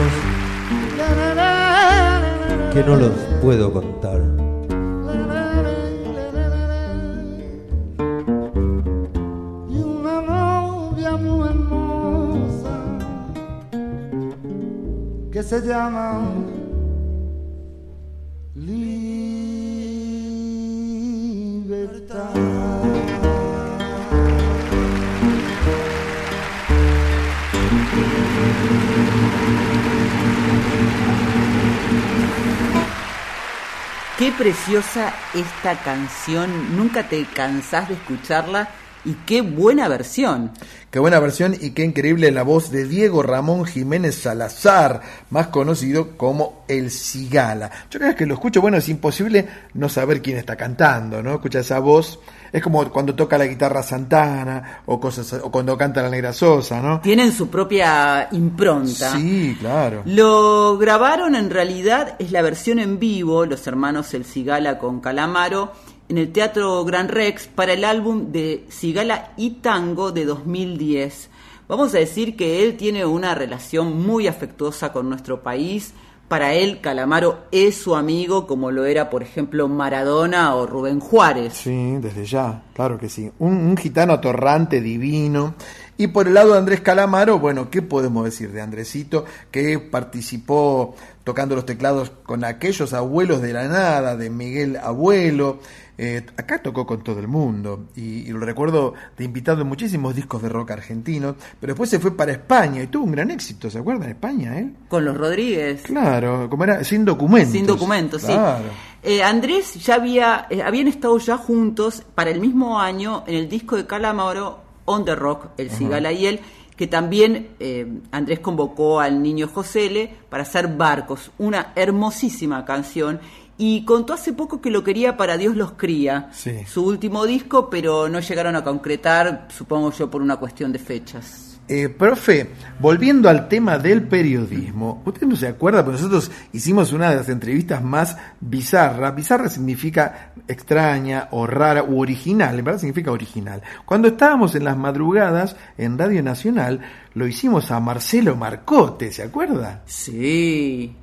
esta canción, nunca te cansás de escucharla y qué buena versión. Qué buena versión y qué increíble la voz de Diego Ramón Jiménez Salazar, más conocido como El Cigala. Yo vez que lo escucho, bueno, es imposible no saber quién está cantando, ¿no? Escucha esa voz, es como cuando toca la guitarra Santana o cosas o cuando canta la Negra Sosa, ¿no? Tienen su propia impronta. Sí, claro. Lo grabaron en realidad, es la versión en vivo, los hermanos El Cigala con Calamaro, en el Teatro Gran Rex para el álbum de Cigala y Tango de 2010. Vamos a decir que él tiene una relación muy afectuosa con nuestro país. Para él, Calamaro es su amigo, como lo era, por ejemplo, Maradona o Rubén Juárez. Sí, desde ya, claro que sí. Un, gitano atorrante, divino. Y por el lado de Andrés Calamaro, bueno, ¿qué podemos decir de Andresito? Que participó tocando los teclados con aquellos abuelos de la nada, de Miguel Abuelo. Eh, acá tocó con todo el mundo y, y lo recuerdo de invitado en muchísimos discos de rock argentinos, pero después se fue para España y tuvo un gran éxito, ¿se acuerdan? España, él. Con los Rodríguez. Claro, como era, sin documentos. Sin documentos, Claro. sí. Eh, Andrés ya había, eh, habían estado ya juntos para el mismo año en el disco de Calamaro, On the Rock, el. Cigala y él, que también eh, Andrés convocó al niño Josele para hacer Barcos, una hermosísima canción. Y contó hace poco que lo quería para Dios los cría, Sí. su último disco, pero no llegaron a concretar, supongo yo, por una cuestión de fechas. Eh, profe, volviendo al tema del periodismo, ¿usted no se acuerda? Porque nosotros hicimos una de las entrevistas más bizarras. Bizarra significa extraña o rara u original, en verdad significa original. Cuando estábamos en las madrugadas en Radio Nacional, lo hicimos a Marcelo Marcote, ¿se acuerda? Sí.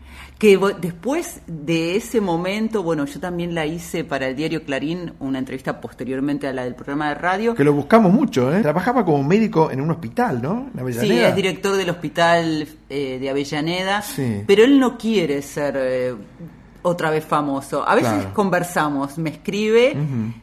Que después de ese momento, bueno, yo también la hice para el diario Clarín, una entrevista posteriormente a la del programa de radio. Que lo buscamos mucho, ¿eh? Trabajaba como médico en un hospital, ¿no? En Sí, es director del hospital eh, de Avellaneda, Sí. pero él no quiere ser eh, otra vez famoso. A veces Claro. conversamos, me escribe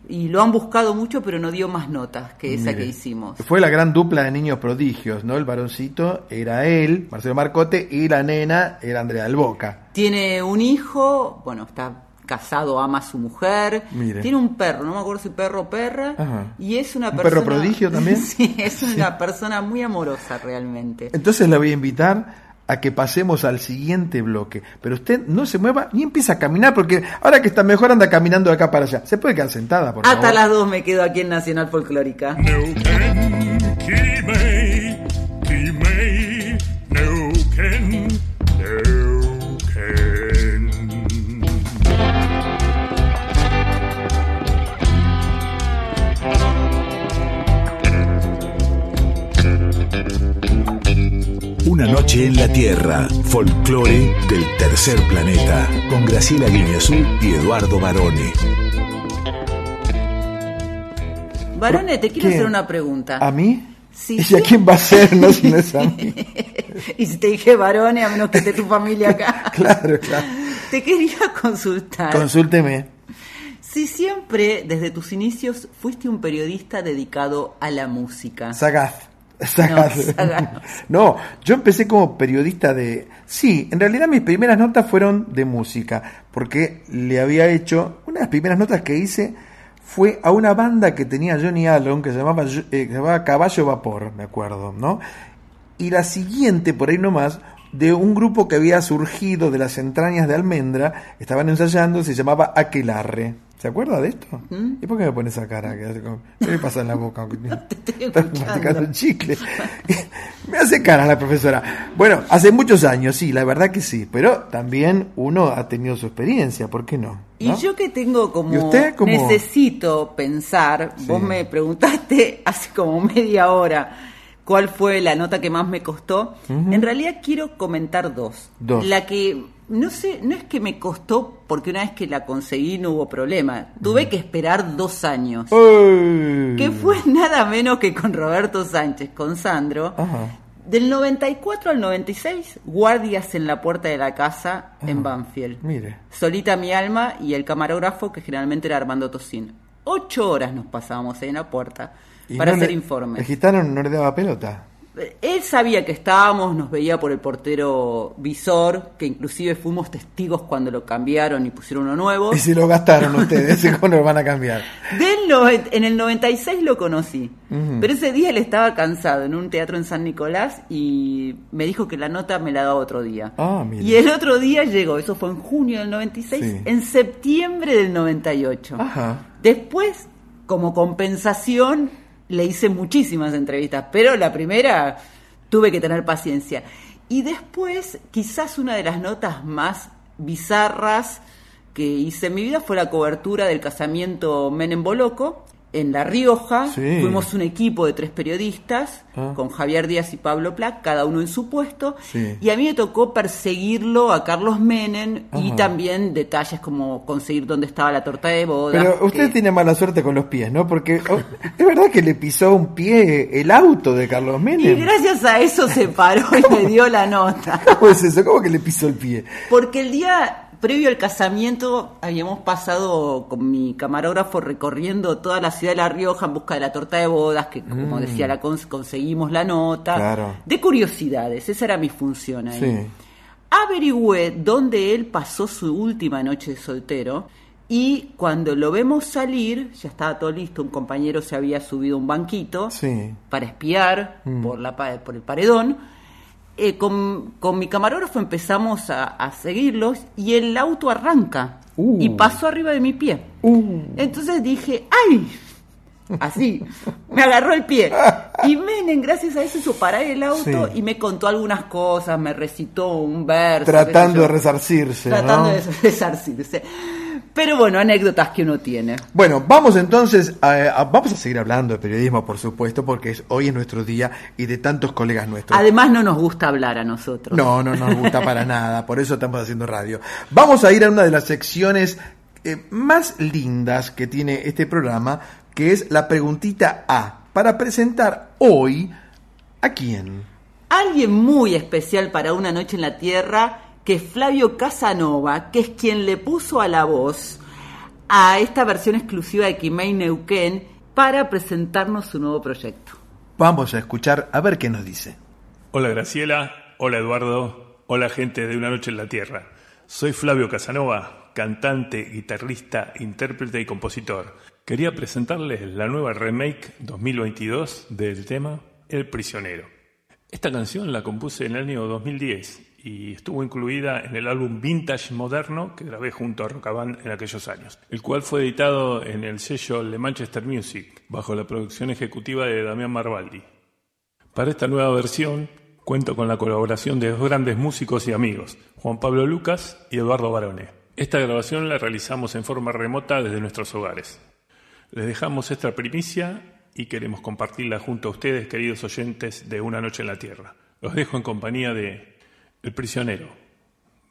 y lo han buscado mucho, pero no dio más notas que esa Mire. que hicimos. Fue la gran dupla de niños prodigios, ¿no? El varoncito era él, Marcelo Marcote, y la nena era Andrea del Boca. Tiene un hijo, bueno, está casado, ama a su mujer, Mire. tiene un perro, no me acuerdo si perro o perra, Ajá. y es una ¿Un persona... perro prodigio también? sí, es una persona muy amorosa realmente. Entonces la voy a invitar a que pasemos al siguiente bloque. Pero usted no se mueva ni empieza a caminar, porque ahora que está mejor anda caminando de acá para allá. ¿Se puede quedar sentada, por Hasta favor? las dos me quedo aquí en Nacional Folclórica. Una noche en la Tierra, folclore del tercer planeta, con Graciela Guineazú y Eduardo Barone. Varone, te quiero ¿Qué? hacer una pregunta. ¿A mí? Sí, ¿Y a quién va a ser? No, si no es a mí. Y si te dije varone, a menos que esté tu familia acá. Claro, claro. Te quería consultar. Consúlteme. Si siempre, desde tus inicios, fuiste un periodista dedicado a la música. Sagaz. No. No, yo empecé como periodista de... Sí, en realidad mis primeras notas fueron de música, porque le había hecho... Una de las primeras notas que hice fue a una banda que tenía Johnny Allen, que se llamaba, eh, que se llamaba Caballo Vapor, me acuerdo, ¿no? Y la siguiente, por ahí nomás, de un grupo que había surgido de las entrañas de Almendra, estaban ensayando, se llamaba Aquelarre. ¿Se acuerda de esto? ¿Mm? ¿Y por qué me pone esa cara? ¿Qué, como- le pasa en la boca? estoy Está escuchando. masticando chicle. me hace cara la profesora. Bueno, hace muchos años, sí, la verdad que sí. Pero también uno ha tenido su experiencia, ¿por qué no? Y ¿No? yo que tengo como... ¿Y usted cómo? Necesito pensar, vos me preguntaste hace como media hora cuál fue la nota que más me costó. En realidad quiero comentar dos. Dos. La que, no sé, no es que me costó porque una vez que la conseguí no hubo problema. Tuve que esperar dos años. ¡Ey! Que fue nada menos que con Roberto Sánchez, con Sandro. Ajá. Del 94 al 96, guardias en la puerta de la casa en. Banfield. Mire. Solita mi alma y el camarógrafo, que generalmente era Armando Tosín. Ocho horas nos pasábamos ahí en la puerta para no hacer le- informes. El gitano no le daba pelota. Él sabía que estábamos, nos veía por el portero visor, que inclusive fuimos testigos cuando lo cambiaron y pusieron uno nuevo. Y se lo gastaron ustedes, ¿cómo lo van a cambiar? Del en el 96 lo conocí, pero ese día él estaba cansado en un teatro en San Nicolás y me dijo que la nota me la daba otro día. Ah, mire. Y el otro día llegó, eso fue en junio del 96, Sí. en septiembre del 98. Ajá. Después, como compensación, le hice muchísimas entrevistas, pero la primera tuve que tener paciencia. Y después, quizás una de las notas más bizarras que hice en mi vida fue la cobertura del casamiento Menem Boloco en La Rioja. Sí. Fuimos un equipo de tres periodistas Ah. con Javier Díaz y Pablo Plac, cada uno en su puesto. Sí. Y a mí me tocó perseguirlo a Carlos Menem y también detalles como conseguir dónde estaba la torta de boda. Pero usted que- tiene mala suerte con los pies, ¿no? Porque oh, es verdad que le pisó un pie el auto de Carlos Y Menem. gracias a eso se paró y me dio la nota. ¿Cómo es eso? ¿Cómo que le pisó el pie? Porque el día previo al casamiento habíamos pasado con mi camarógrafo recorriendo toda la ciudad de La Rioja en busca de la torta de bodas, que como Mm. decía, la cons- conseguimos la nota. Claro. De curiosidades, esa era mi función ahí. Sí. Averigüé dónde él pasó su última noche de soltero y cuando lo vemos salir, ya estaba todo listo, un compañero se había subido a un banquito Sí. para espiar Mm. por, la, por el paredón. Eh, con, con mi camarógrafo empezamos a, a seguirlos y el auto arranca Uh. y pasó arriba de mi pie. Entonces dije, ¡ay! Así, me agarró el pie. Y Menem, gracias a eso, hizo parar el auto Sí. y me contó algunas cosas, me recitó un verso. Tratando de resarcirse. Tratando ¿no? de resarcirse. Pero bueno, anécdotas que uno tiene. Bueno, vamos entonces, a, a- vamos a seguir hablando de periodismo, por supuesto, porque es, hoy es nuestro día y de tantos colegas nuestros. Además, no nos gusta hablar a nosotros. No, no nos gusta para nada, por eso estamos haciendo radio. Vamos a ir a una de las secciones eh, más lindas que tiene este programa, que es la preguntita A, para presentar hoy a quién. Alguien muy especial para Una Noche en la Tierra, que es Flavio Casanova, que es quien le puso a la voz a esta versión exclusiva de Kimei Neuquén para presentarnos su nuevo proyecto. Vamos a escuchar a ver qué nos dice. Hola Graciela, hola Eduardo, hola gente de Una Noche en la Tierra. Soy Flavio Casanova, cantante, guitarrista, intérprete y compositor. Quería presentarles la nueva remake 2022 del tema El Prisionero. Esta canción la compuse en el año 2010 y estuvo incluida en el álbum Vintage Moderno que grabé junto a Rockaband en aquellos años, el cual fue editado en el sello Le Manchester Music bajo la producción ejecutiva de Damián Marbaldi. Para esta nueva versión cuento con la colaboración de dos grandes músicos y amigos, Juan Pablo Lucas y Eduardo Barone. Esta grabación la realizamos en forma remota desde nuestros hogares. Les dejamos esta primicia y queremos compartirla junto a ustedes, queridos oyentes de Una Noche en la Tierra. Los dejo en compañía de El Prisionero,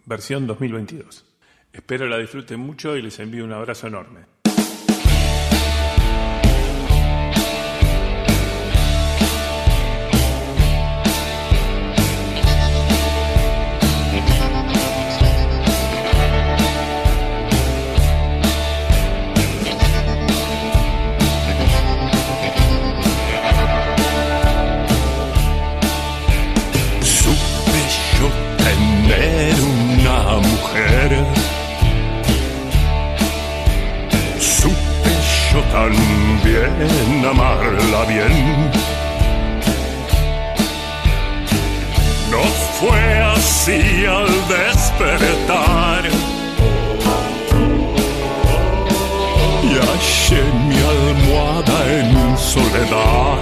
versión 2022. Espero la disfruten mucho y les envío un abrazo enorme. También amarla bien. No fue así al despertar. Y hallé mi almohada en soledad.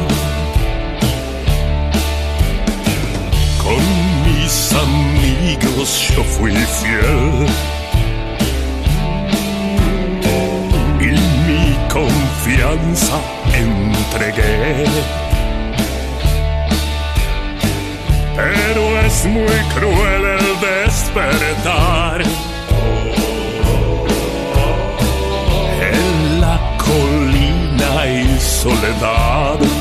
Con mis amigos yo fui fiel. Entregué. Pero es muy cruel el despertar. En la colina y soledad.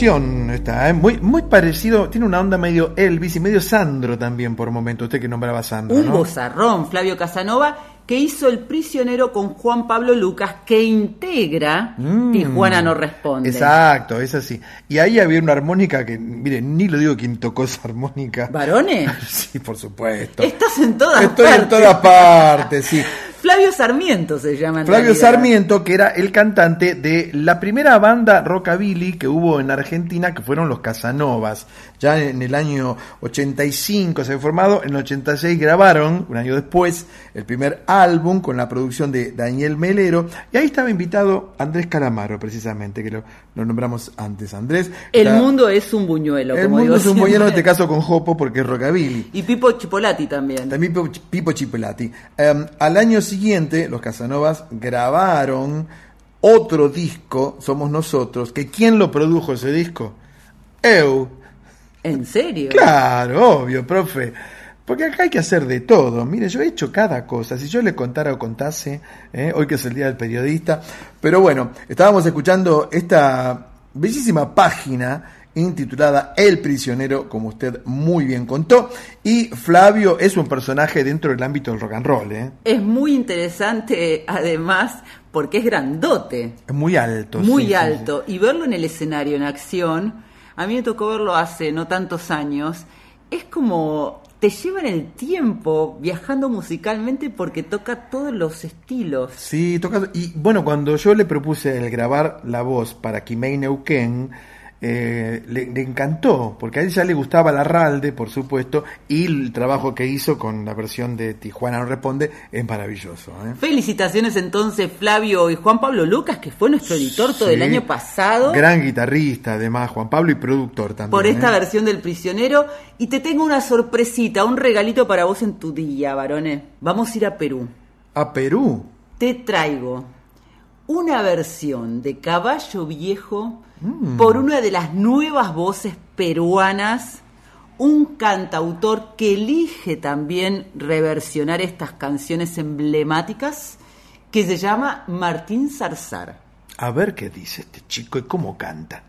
Canción esta, ¿eh? muy, muy parecido, tiene una onda medio Elvis y medio Sandro también por momento, usted que nombraba a Sandro, Un ¿no? bozarrón, Flavio Casanova, que hizo El prisionero con Juan Pablo Lucas, que integra Mm. Tijuana no responde. Exacto, es así. Y ahí había una armónica que, mire, ni lo digo quién tocó esa armónica. ¿Varones? Sí, por supuesto. Estás en todas Estoy partes. en todas partes, sí. Flavio Sarmiento se llama. en Flavio realidad. Sarmiento, que era el cantante de la primera banda rockabilly que hubo en Argentina, que fueron los Casanovas. Ya en el año 85 se había formado, en el 86 grabaron, un año después, el primer álbum con la producción de Daniel Melero, y ahí estaba invitado Andrés Calamaro, precisamente, que lo, lo nombramos antes. Andrés. El mundo es un buñuelo. el como mundo digo es un siempre. buñuelo en este caso con Jopo porque es rockabilly. Y Pipo Chipolati también. También Pipo, Pipo Chipolati. Em, al año siguiente, los Casanovas grabaron otro disco, Somos Nosotros, que ¿quién lo produjo ese disco? Eu. ¿En serio? Claro, obvio, profe. Porque acá hay que hacer de todo. Mire, yo he hecho cada cosa. Si yo le contara o contase, ¿eh? hoy que es el Día del Periodista. Pero bueno, estábamos escuchando esta bellísima página intitulada El prisionero, como usted muy bien contó. Y Flavio es un personaje dentro del ámbito del rock and roll. ¿eh? Es muy interesante, además, porque es grandote. Es muy alto. muy sí, sí, alto. Y verlo en el escenario, en acción, a mí me tocó verlo hace no tantos años, es como te lleva en el tiempo viajando musicalmente porque toca todos los estilos. Sí, toca. Y bueno, cuando yo le propuse el grabar la voz para Kimei Neuquén, eh, le, le encantó, porque a él ya le gustaba la Ralde, por supuesto, y el trabajo que hizo con la versión de Tijuana no responde es maravilloso. ¿eh? Felicitaciones entonces Flavio y Juan Pablo Lucas, que fue nuestro editor todo el año pasado, Gran guitarrista, además, Juan Pablo, y productor también. por esta ¿eh? versión del prisionero. Y te tengo una sorpresita, un regalito para vos en tu día, varones. Vamos a ir a Perú. A Perú. Te traigo una versión de Caballo Viejo por una de las nuevas voces peruanas, un cantautor que elige también reversionar estas canciones emblemáticas, que se llama Martín Zarzar. A ver qué dice este chico y cómo canta.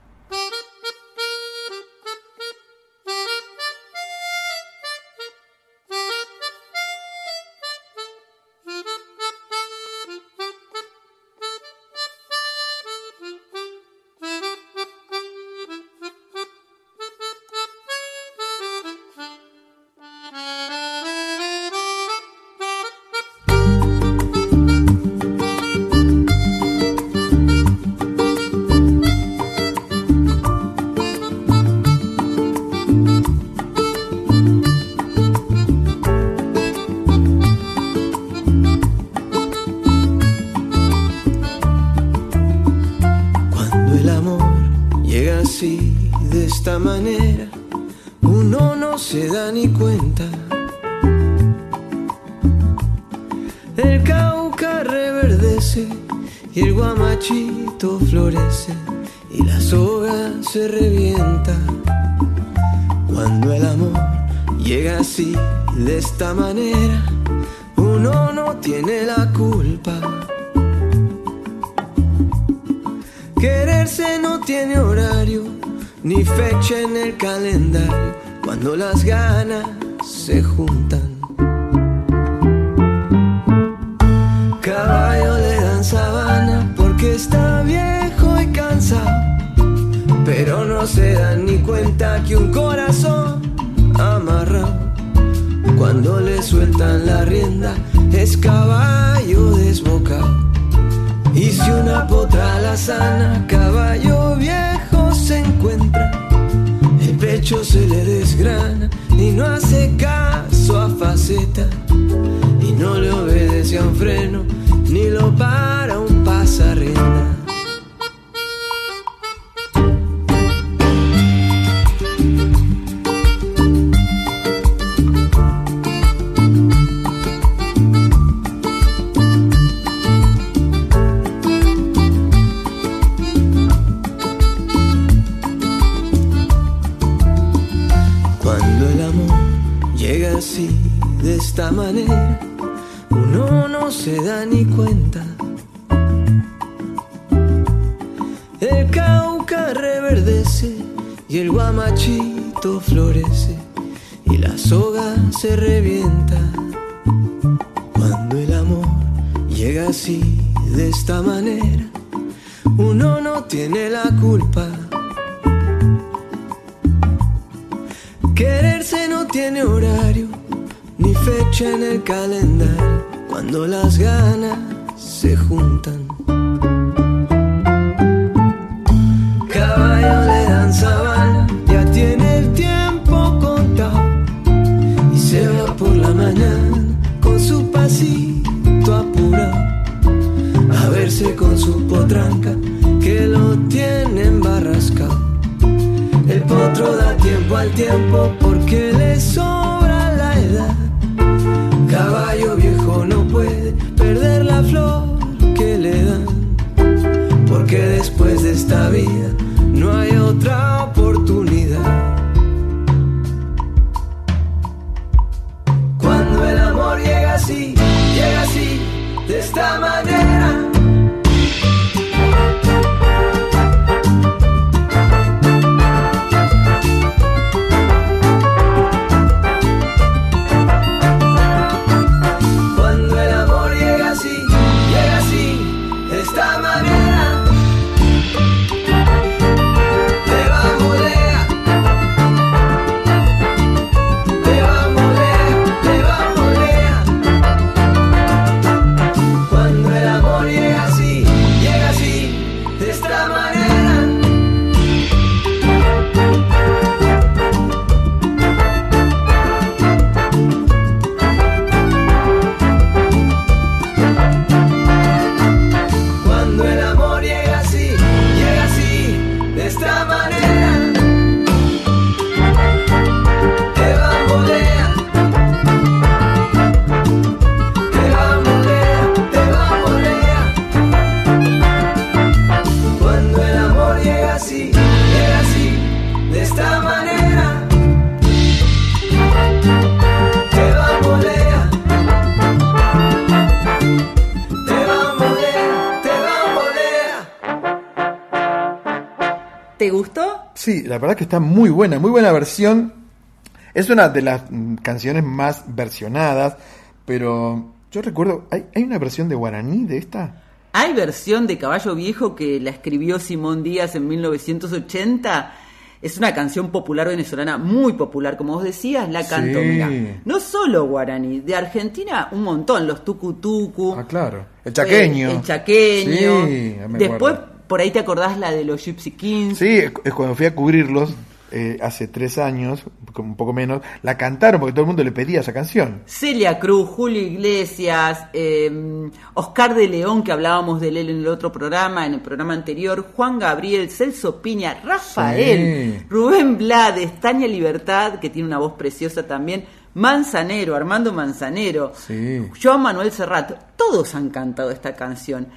La verdad que está muy buena, muy buena versión. Es una de las mm, canciones más versionadas, pero yo recuerdo, ¿hay, hay una versión de guaraní de esta? Hay versión de Caballo Viejo que la escribió Simón Díaz en 1980. Es una canción popular venezolana, muy popular, como vos decías, la cantó, Sí. mira, no solo guaraní, de Argentina un montón, los tucu-tucu, Ah, claro. El chaqueño. el chaqueño. Sí, Después. Por ahí te acordás la de los Gypsy Kings. Sí, es cuando fui a cubrirlos eh, hace tres años, un poco menos, la cantaron porque todo el mundo le pedía esa canción. Celia Cruz, Julio Iglesias, eh, Oscar de León, que hablábamos de él en el otro programa, en el programa anterior, Juan Gabriel, Celso Piña, Rafael, Sí. Rubén Blades, Tania Libertad, que tiene una voz preciosa también, Manzanero, Armando Manzanero, Sí. Joan Manuel Serrat, todos han cantado esta canción.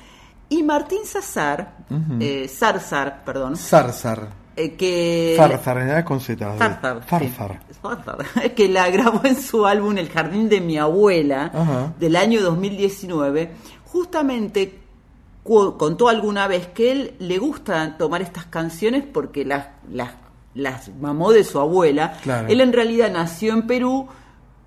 Y Martín Sazar, Ujú. eh, Zarzar, perdón, Zarzar. eh, que... Zarzar, en realidad con Z. Zarzar, sí. Zarzar. Zarzar, que la grabó en su álbum El jardín de mi abuela Ajá. del año 2019, justamente contó alguna vez que él le gusta tomar estas canciones porque las, las, las mamó de su abuela. Claro. Él en realidad nació en Perú,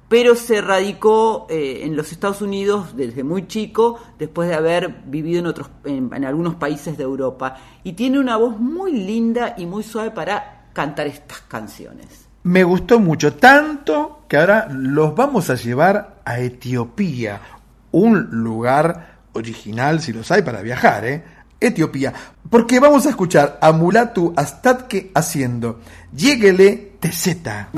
pero se radicó eh, en los Estados Unidos desde muy chico, después de haber vivido en, otros, en, algunos países de Europa. Y tiene una voz muy linda y muy suave para cantar estas canciones. Me gustó mucho, tanto que ahora los vamos a llevar a Etiopía, un lugar original, si los hay, para viajar, ¿eh? Etiopía, porque vamos a escuchar a Mulatu Astatke haciendo Lléguele Teseta.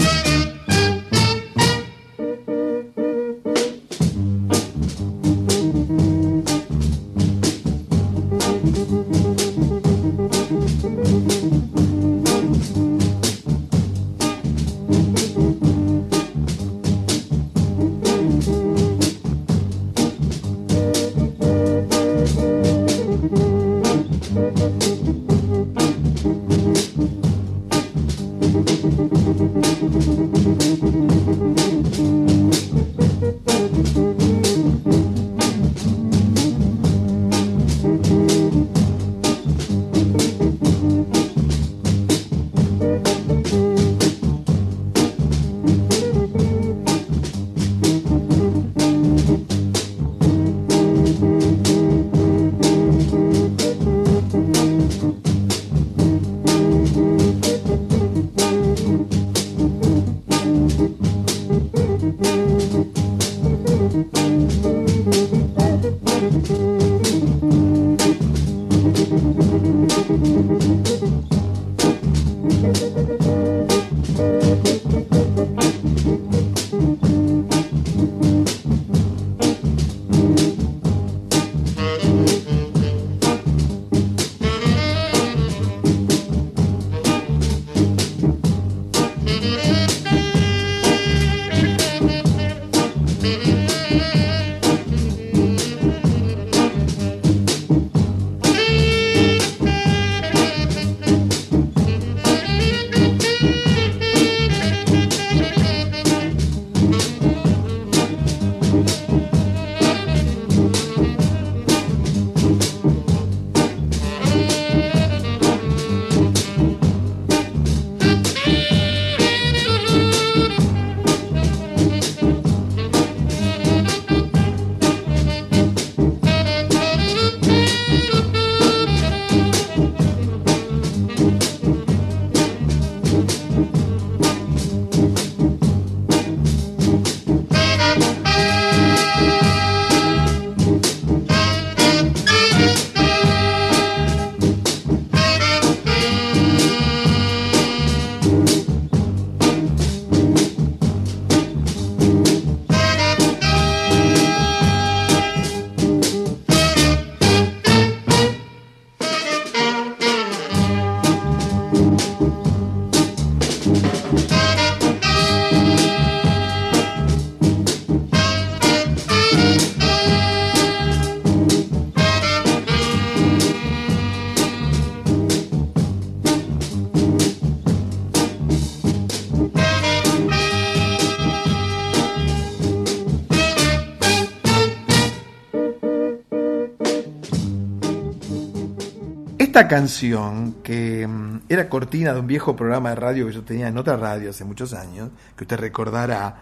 Canción, que mm, era cortina de un viejo programa de radio que yo tenía en otra radio hace muchos años, que usted recordará,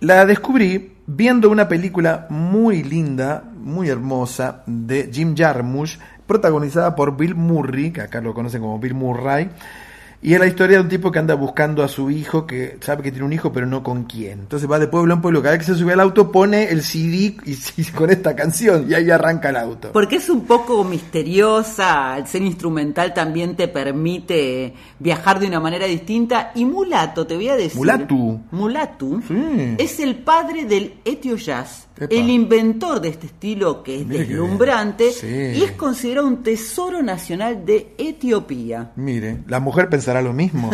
la descubrí viendo una película muy linda, muy hermosa, de Jim Jarmusch, protagonizada por Bill Murray, que acá lo conocen como Bill Murray, y es la historia de un tipo que anda buscando a su hijo, que sabe que tiene un hijo, pero no con quién. Entonces va de pueblo en pueblo. Cada vez que se sube al auto pone el CD y, y con esta canción y ahí arranca el auto. Porque es un poco misteriosa, al ser instrumental también te permite viajar de una manera distinta. Y Mulato, te voy a decir. Mulatu. Mulatu Sí. es el padre del etio jazz, Epa. el inventor de este estilo que es Mire deslumbrante. Sí. y es considerado un tesoro nacional de Etiopía. Mire, la mujer lo mismo.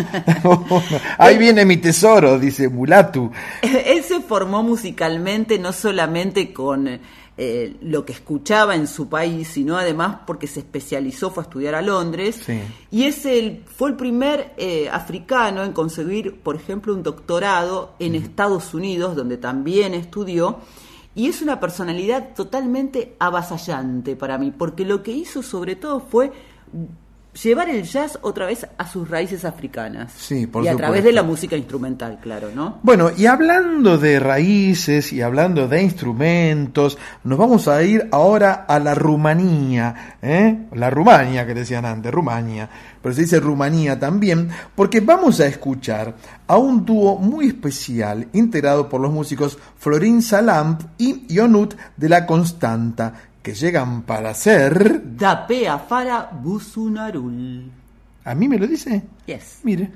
ahí viene mi tesoro, dice Mulatu. Él se formó musicalmente no solamente con eh, lo que escuchaba en su país, sino además porque se especializó, fue a estudiar a Londres. Sí. Y es el, fue el primer eh, africano en conseguir, por ejemplo, un doctorado en Estados Unidos, donde también estudió. Y es una personalidad totalmente avasallante para mí, porque lo que hizo sobre todo fue llevar el jazz otra vez a sus raíces africanas. Sí, por y a supuesto. través de la música instrumental, claro, ¿no? Bueno, y hablando de raíces y hablando de instrumentos, nos vamos a ir ahora a la Rumanía, ¿eh? La Rumania que decían antes, Rumania, pero se dice Rumanía también, porque vamos a escuchar a un dúo muy especial integrado por los músicos Florin Salamp y Ionut de la Constanta, que llegan para ser... Dape Afara Busunarul. ¿A mí me lo dice? Yes. Mire.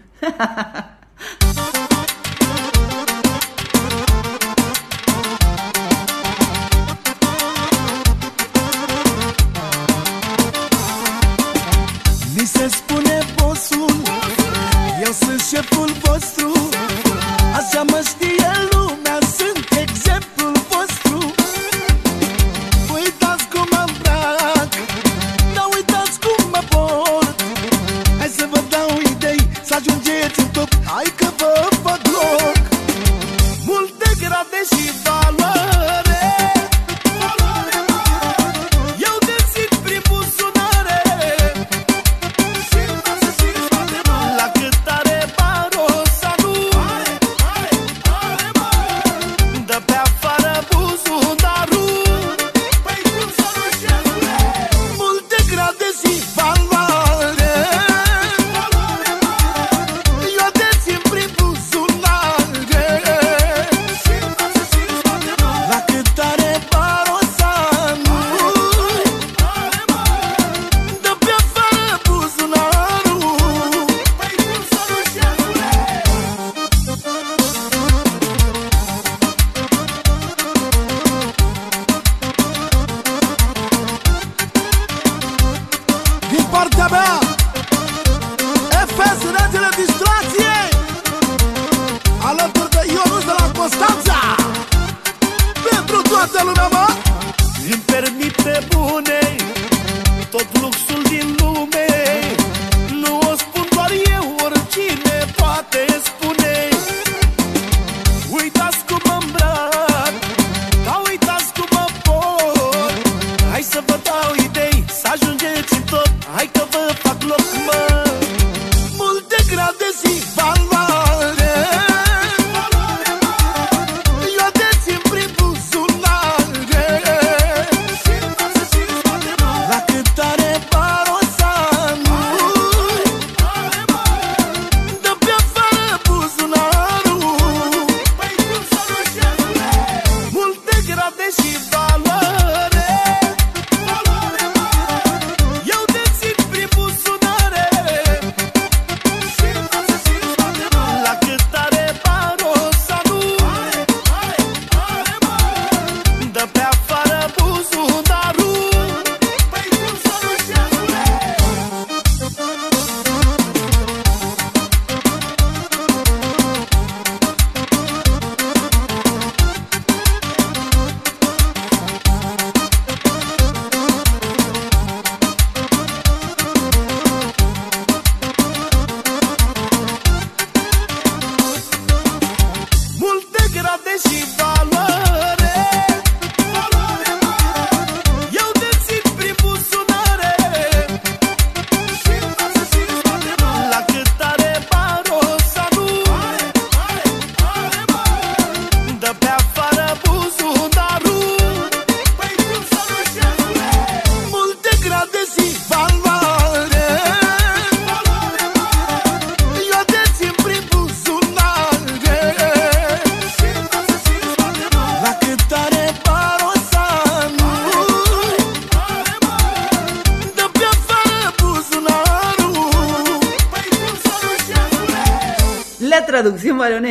Mi se spune bosul Eu sunt șeful vostru Așa mă știe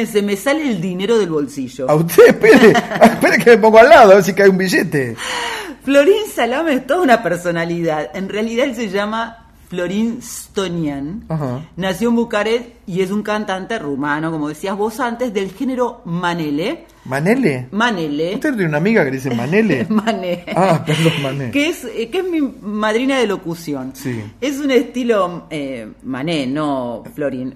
baronese, me sale el dinero del bolsillo. A usted, espere, espere que me pongo al lado, a ver si cae un billete. Florín Salame es toda una personalidad. En realidad él se llama Florín Stonian. Ajá. Nació en Bucarest y es un cantante rumano, como decías vos antes, del género Manele. ¿Manele? Manele. ¿Usted tiene una amiga que le dice Manele? Mané. Ah, perdón, Mané. que es, eh, que es mi madrina de locución. Sí. Es un estilo eh, Mané, no Florín.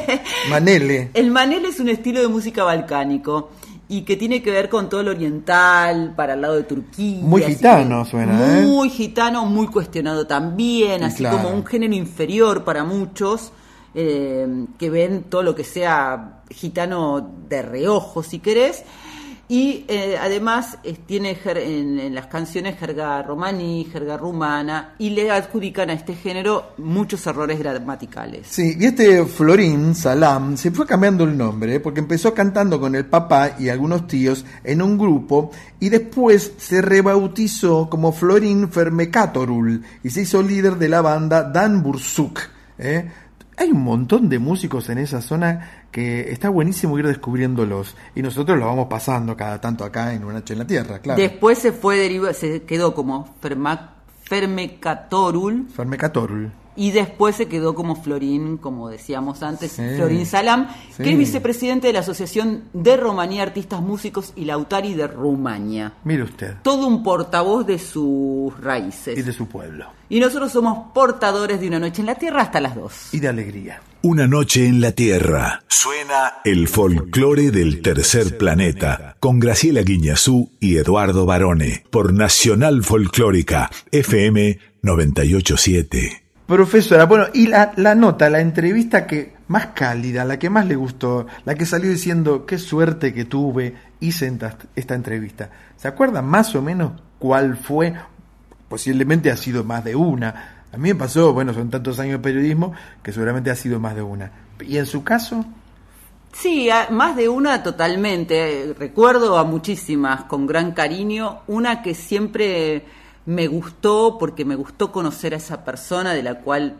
Manele. El manele es un estilo de música balcánico y que tiene que ver con todo lo oriental, para el lado de Turquía. Muy gitano que suena, ¿eh? Muy gitano, muy cuestionado también, Y así claro. como un género inferior para muchos, que ven todo lo que sea gitano de reojo, si querés. Y eh, además eh, tiene en, las canciones jerga romaní, jerga rumana, y le adjudican a este género muchos errores gramaticales. Sí, y este Florín Salam se fue cambiando el nombre ¿eh? porque empezó cantando con el papá y algunos tíos en un grupo y después se rebautizó como Florín Fermekatorul y se hizo líder de la banda Dan Bursuk. Hay un montón de músicos en esa zona que está buenísimo ir descubriéndolos y nosotros lo vamos pasando cada tanto acá en Una Noche en la Tierra, claro. Después se fue deriva, se quedó como Fermecatorul Fermekatorul. Y después se quedó como Florín, como decíamos antes, Sí. Florín Salam, Sí. que es vicepresidente de la Asociación de Rumanía Artistas Músicos y Lautari de Rumania. Mire usted. Todo un portavoz de sus raíces. Y de su pueblo. Y nosotros somos portadores de una noche en la tierra hasta las dos. Y de alegría. Una noche en la Tierra. Suena el folclore del tercer planeta con Graciela Guiñazú y Eduardo Barone por Nacional Folclórica FM 987. Profesora, bueno, y la, la nota, la entrevista que más cálida, la que más le gustó, la que salió diciendo qué suerte que tuve, hice esta, esta entrevista. ¿Se acuerda más o menos cuál fue? Posiblemente ha sido más de una. A mí me pasó, bueno, son tantos años de periodismo que seguramente ha sido más de una. ¿Y en su caso? Sí, más de una totalmente. Recuerdo a muchísimas con gran cariño. Una que siempre me gustó porque me gustó conocer a esa persona de la cual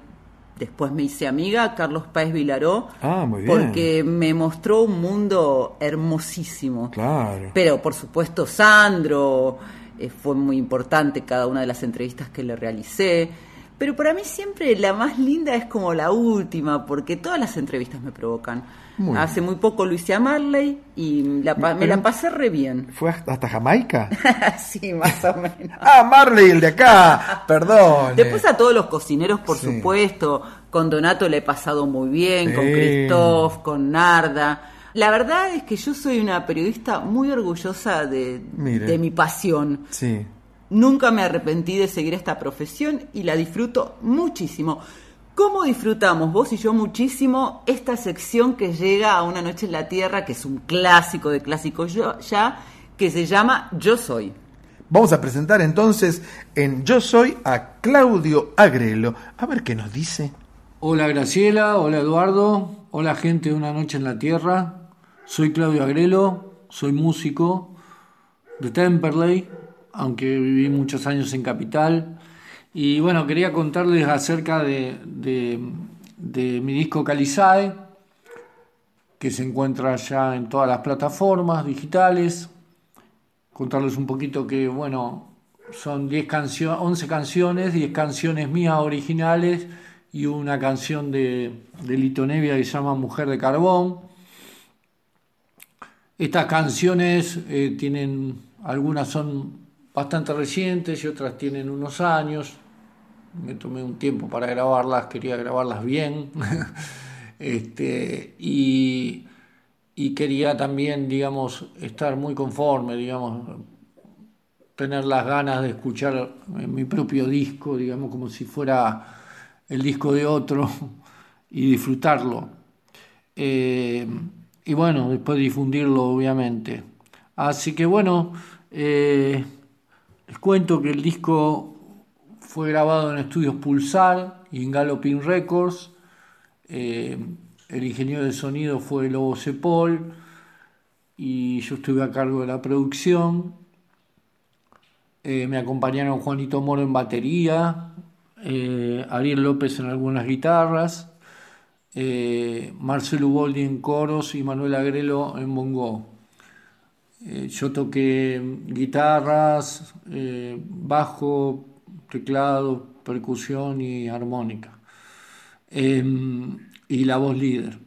después me hice amiga, Carlos Páez Vilaró. Ah, muy bien. Porque me mostró un mundo hermosísimo. Claro. Pero por supuesto Sandro, eh, fue muy importante cada una de las entrevistas que le realicé. Pero para mí siempre la más linda es como la última, porque todas las entrevistas me provocan. Muy Hace muy poco lo hice a Marley y la me la pasé re bien. ¿Fue hasta Jamaica? sí, más o menos. ah, Marley, el de acá. Perdón. Después a todos los cocineros, por Sí. supuesto. Con Donato le he pasado muy bien, con. Christoph, con Narda. La verdad es que yo soy una periodista muy orgullosa de, de mi pasión. Sí. Nunca me arrepentí de seguir esta profesión y la disfruto muchísimo. ¿Cómo disfrutamos vos y yo muchísimo esta sección que llega a Una Noche en la Tierra, que es un clásico de clásicos yo- ya, que se llama Yo Soy? Vamos a presentar entonces en Yo Soy a Claudio Agrelo. A ver qué nos dice. Hola Graciela, hola Eduardo, hola gente de Una Noche en la Tierra. Soy Claudio Agrelo, soy músico de Temperley, aunque viví muchos años en Capital. Y bueno, quería contarles acerca de, de- mi disco Calizae, que se encuentra ya en todas las plataformas digitales. Contarles un poquito que, bueno, son 10 cancio- 11 canciones, 10 canciones mías originales y una canción de, de Lito Nevia que se llama Mujer de Carbón. Estas canciones eh, tienen, algunas son bastante recientes y otras tienen unos años. Me tomé un tiempo para grabarlas, quería grabarlas bien. este, y, quería también, digamos, estar muy conforme, digamos, tener las ganas de escuchar mi propio disco, digamos, como si fuera el disco de otro y disfrutarlo. Eh, y bueno, después difundirlo, obviamente. Así que bueno, eh, les cuento que el disco fue grabado en estudios Pulsar y en Galloping Records. Eh, el ingeniero de sonido fue Lobo Cepol y yo estuve a cargo de la producción. Eh, me acompañaron Juanito Moro en batería, eh, Ariel López en algunas guitarras, Marcelo Boldi en coros y Manuel Agrelo en bongo. Eh, yo toqué guitarras, eh, bajo, teclado, percusión y armónica. Em, y la voz líder.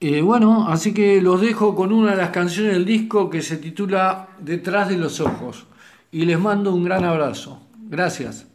Eh, bueno, así que los dejo con una de las canciones del disco que se titula Detrás de los ojos. Y les mando un gran abrazo. Gracias.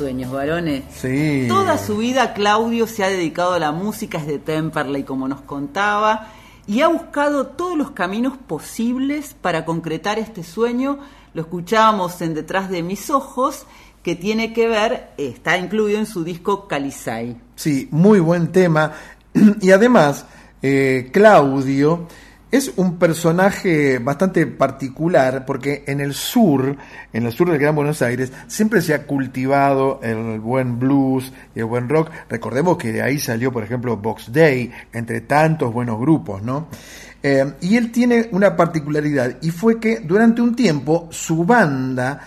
Sueños, varones. Sí. Toda su vida Claudio se ha dedicado a la música, es de Temperley, como nos contaba, y ha buscado todos los caminos posibles para concretar este sueño. Lo escuchábamos en Detrás de mis ojos, que tiene que ver, está incluido en su disco Calizay. Sí, muy buen tema. Y además, eh, Claudio es un personaje bastante particular porque en el sur, en el sur del Gran Buenos Aires, siempre se ha cultivado el buen blues y el buen rock. Recordemos que de ahí salió, por ejemplo, Box Day, entre tantos buenos grupos, ¿no? Eh, y él tiene una particularidad y fue que durante un tiempo su banda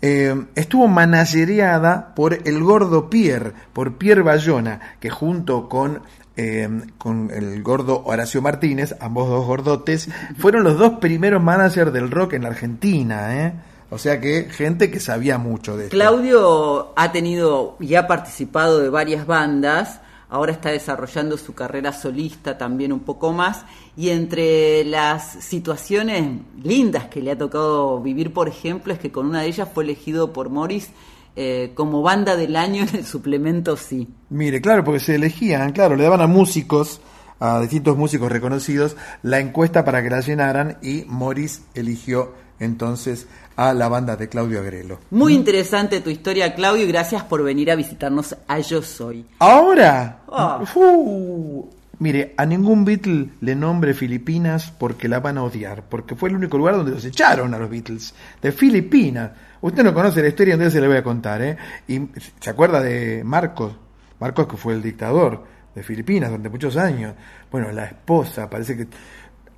eh, estuvo managereada por el gordo Pierre, por Pierre Bayona, que junto con, eh, con el gordo Horacio Martínez, ambos dos gordotes, fueron los dos primeros managers del rock en la Argentina. ¿eh? O sea que gente que sabía mucho de esto. Claudio ha tenido y ha participado de varias bandas, ahora está desarrollando su carrera solista también un poco más, y entre las situaciones lindas que le ha tocado vivir, por ejemplo, es que con una de ellas fue elegido por Morris eh, como banda del año en el suplemento Sí. Mire, claro, porque se elegían, claro, le daban a músicos, a distintos músicos reconocidos, la encuesta para que la llenaran y Morris eligió entonces a la banda de Claudio Agrelo. Muy interesante tu historia, Claudio, y gracias por venir a visitarnos a Yo Soy. Ahora, Ah. ¡fu! mire, a ningún Beatle le nombre Filipinas porque la van a odiar, porque fue el único lugar donde los echaron a los Beatles, de Filipinas. Usted no conoce la historia, entonces se le voy a contar, ¿eh? Y se acuerda de Marcos, Marcos que fue el dictador de Filipinas durante muchos años. Bueno, la esposa, parece que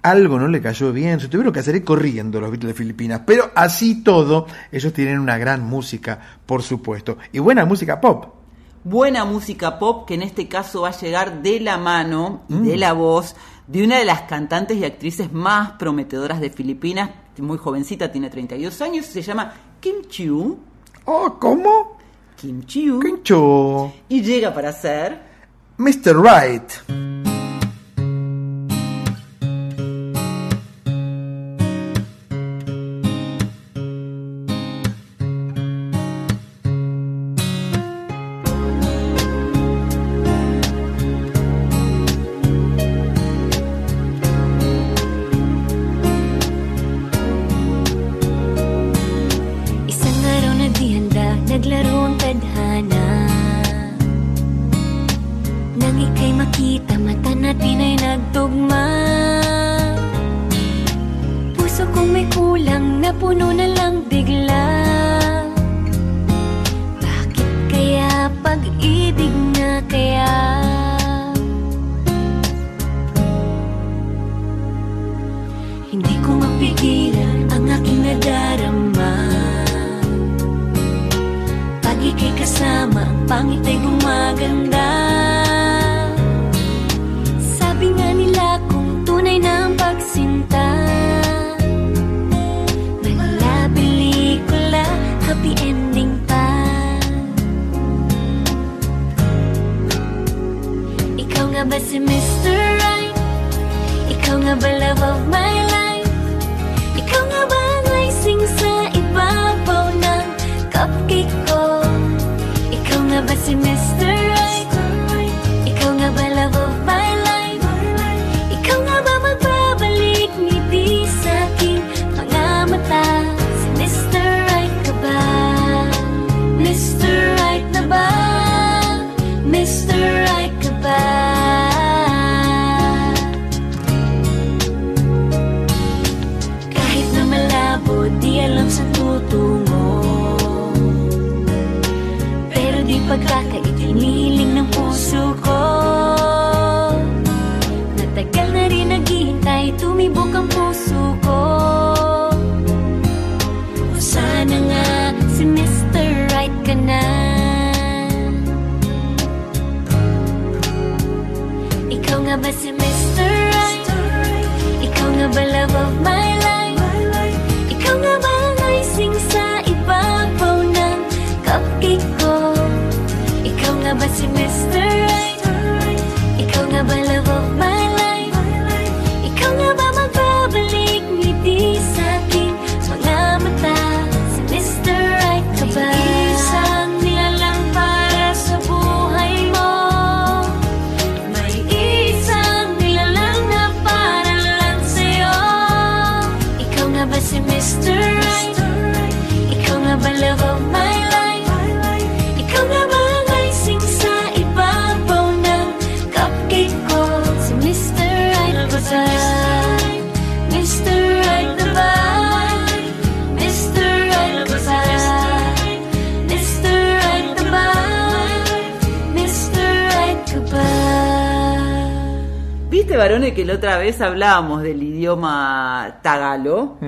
algo no le cayó bien, se tuvieron que hacer ir corriendo los Beatles de Filipinas, pero así todo, ellos tienen una gran música, por supuesto, y buena música pop. Buena música pop que en este caso va a llegar de la mano y Mm. de la voz de una de las cantantes y actrices más prometedoras de Filipinas, muy jovencita, tiene 32 años, se llama Kim Chiu. Oh, ¿cómo? Kim Chiu. Cho. Y llega para ser Mr. Right. Otra vez hablábamos del idioma tagalo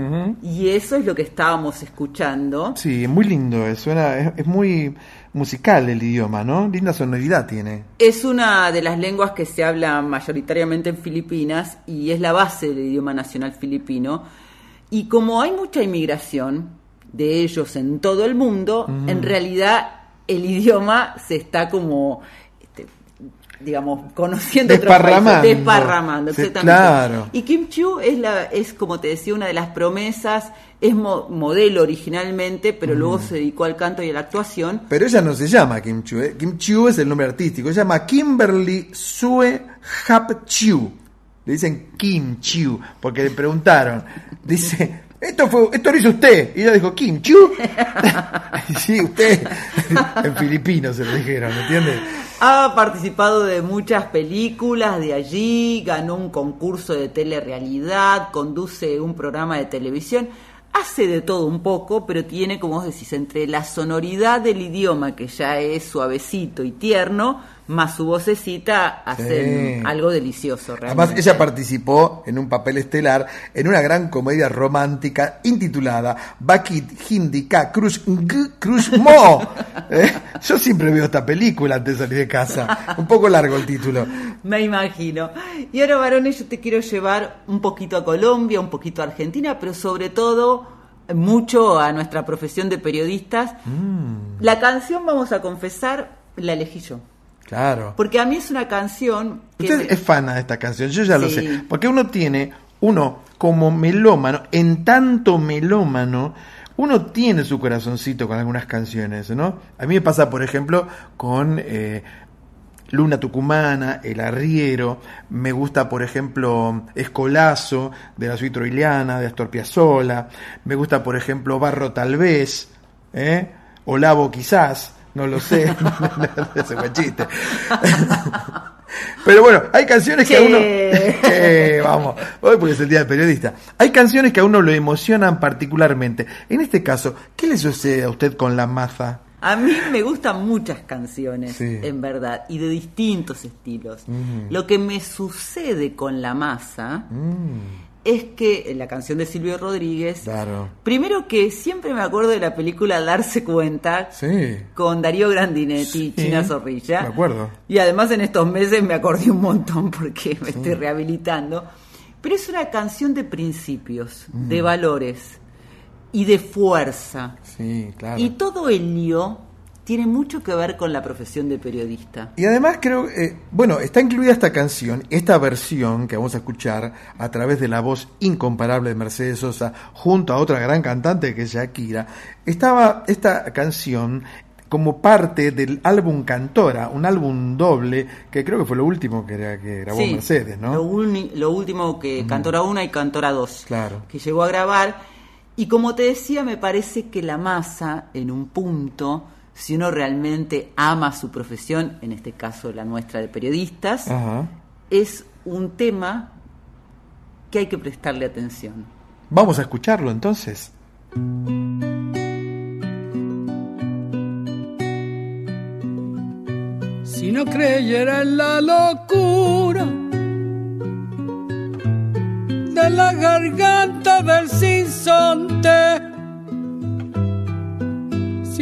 y eso es lo que estábamos escuchando. Sí, es muy lindo, suena, es, es muy musical el idioma, ¿no? Linda sonoridad tiene. Es una de las lenguas que se habla mayoritariamente en Filipinas y es la base del idioma nacional filipino. Y como hay mucha inmigración de ellos en todo el mundo, en realidad el idioma se está como, digamos, conociendo otros países, Desparramando. desparramando, exactamente. claro. Y Kim Chiu es, la, es, como te decía, una de las promesas, es mo- modelo originalmente, pero luego Mm. se dedicó al canto y a la actuación. Pero ella no se llama Kim Chiu, ¿eh? Kim Chiu es el nombre artístico, se llama Kimberly Sue Hap Chiu. Le dicen Kim Chiu, porque le preguntaron, dice, esto fue, esto lo hizo usted. Y ella dijo, Kim Chiu. sí, usted. en filipino se lo dijeron, ¿me entiendes? Ha participado de muchas películas de allí, ganó un concurso de telerrealidad, conduce un programa de televisión, hace de todo un poco, pero tiene, como vos decís, entre la sonoridad del idioma, que ya es suavecito y tierno, más su vocecita, hacen Sí. algo delicioso Además, realmente. ella participó en un papel estelar en una gran comedia romántica intitulada Bakit Hindi Ka Crush Mo. ¿Eh? Yo siempre veo esta película antes de salir de casa. Un poco largo el título. Me imagino. Y ahora, varones, yo te quiero llevar un poquito a Colombia, un poquito a Argentina, pero sobre todo mucho a nuestra profesión de periodistas. Mm, La canción, vamos a confesar, la elegí yo. Claro. Porque a mí es una canción que... Usted me- es fana de esta canción, yo ya lo sé. Porque uno tiene, uno como melómano, en tanto melómano, uno tiene su corazoncito con algunas canciones, ¿no? A mí me pasa, por ejemplo, con eh, Luna Tucumana, El Arriero, me gusta, por ejemplo, Escolazo, de la suite troiliana, de Astor Piazzolla, me gusta, por ejemplo, Barro Tal vez, ¿eh? Olavo quizás, no lo sé, ese fue chiste. Pero bueno, hay canciones que a uno. Vamos, hoy porque es el día del periodista. Hay canciones que a uno lo emocionan particularmente. En este caso, ¿qué le sucede a usted con la maza? A mí me gustan muchas canciones, Sí. en verdad, y de distintos estilos. Mm. Lo que me sucede con la masa es que en la canción de Silvio Rodríguez, Claro. primero que siempre me acuerdo de la película Darse Cuenta Sí. con Darío Grandinetti, Sí, China Zorrilla. Me acuerdo. Y además en estos meses me acordé un montón porque me estoy rehabilitando. Pero es una canción de principios, de Mm. valores y de fuerza. Sí, claro. Y todo el lío tiene mucho que ver con la profesión de periodista. Y además creo, eh, bueno, está incluida esta canción, esta versión que vamos a escuchar a través de la voz incomparable de Mercedes Sosa junto a otra gran cantante que es Shakira. Estaba esta canción como parte del álbum Cantora, un álbum doble que creo que fue lo último que, era- que grabó Sí, Mercedes, ¿no? Lo, uni- lo último que Cantora 1 y Cantora 2 Claro. que llegó a grabar. Y como te decía, me parece que la masa, en un punto, si uno realmente ama su profesión, en este caso la nuestra de periodistas, Ajá. es un tema que hay que prestarle atención. Vamos a escucharlo entonces. Si no creyera en la locura de la garganta del sinsonte,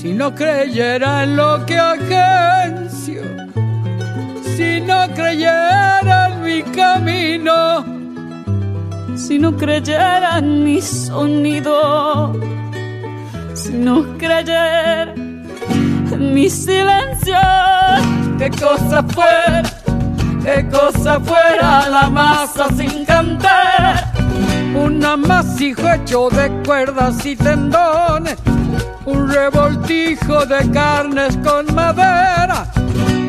si no creyera en lo que agencio, si no creyera en mi camino, si no creyera en mi sonido, si no creyera en mi silencio, qué cosa fuera, qué cosa fuera la masa sin cantar, un amasijo hecho de cuerdas y tendones, un revoltijo de carnes con madera,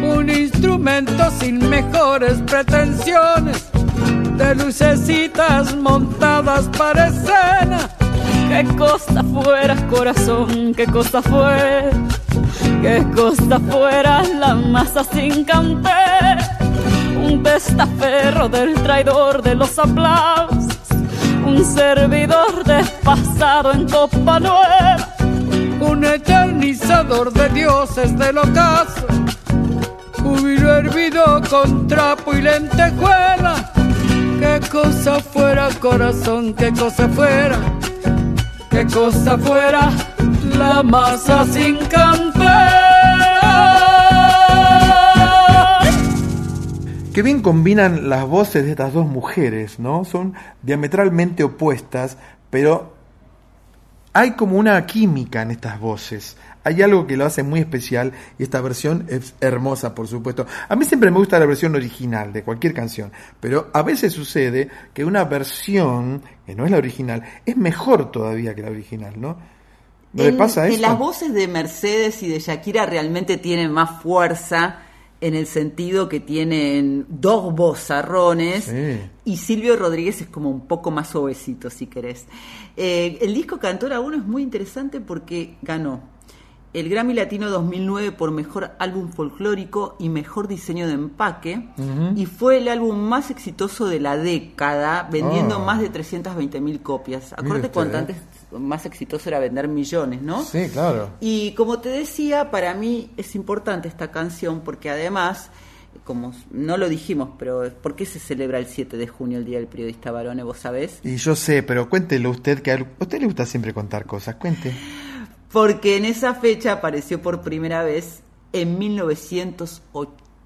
un instrumento sin mejores pretensiones, de lucecitas montadas para escena. Qué cosa fuera, corazón, qué cosa fuera, qué cosa fuera la masa sin canter, un testaferro del traidor de los aplausos, un servidor despasado en copa nueva, un eternizador de dioses del ocaso, júbilo hervido con trapo y lentejuela. Qué cosa fuera, corazón, qué cosa fuera, qué cosa fuera la masa sin cantar. Qué bien combinan las voces de estas dos mujeres, ¿no? Son diametralmente opuestas, pero hay como una química en estas voces. Hay algo que lo hace muy especial y esta versión es hermosa, por supuesto. A mí siempre me gusta la versión original de cualquier canción, pero a veces sucede que una versión que no es la original es mejor todavía que la original, ¿no? ¿No le En- pasa que eso? las voces de Mercedes y de Shakira realmente tienen más fuerza en el sentido que tienen dos vozarrones Sí. y Silvio Rodríguez es como un poco más suavecito, si querés. Eh, el disco Cantora 1 es muy interesante porque ganó el Grammy Latino 2009 por Mejor Álbum Folclórico y Mejor Diseño de Empaque y fue el álbum más exitoso de la década, vendiendo Ah. más de 320 mil copias. Mire Acuérdate cuánto antes más exitoso era vender millones, ¿no? Sí, claro. Y como te decía, para mí es importante esta canción porque además, como no lo dijimos, pero ¿por qué se celebra el 7 de junio el Día del Periodista Varone? ¿Vos sabés? Y yo sé, pero cuéntelo usted, que a usted le gusta siempre contar cosas. Cuente. Porque en esa fecha apareció por primera vez en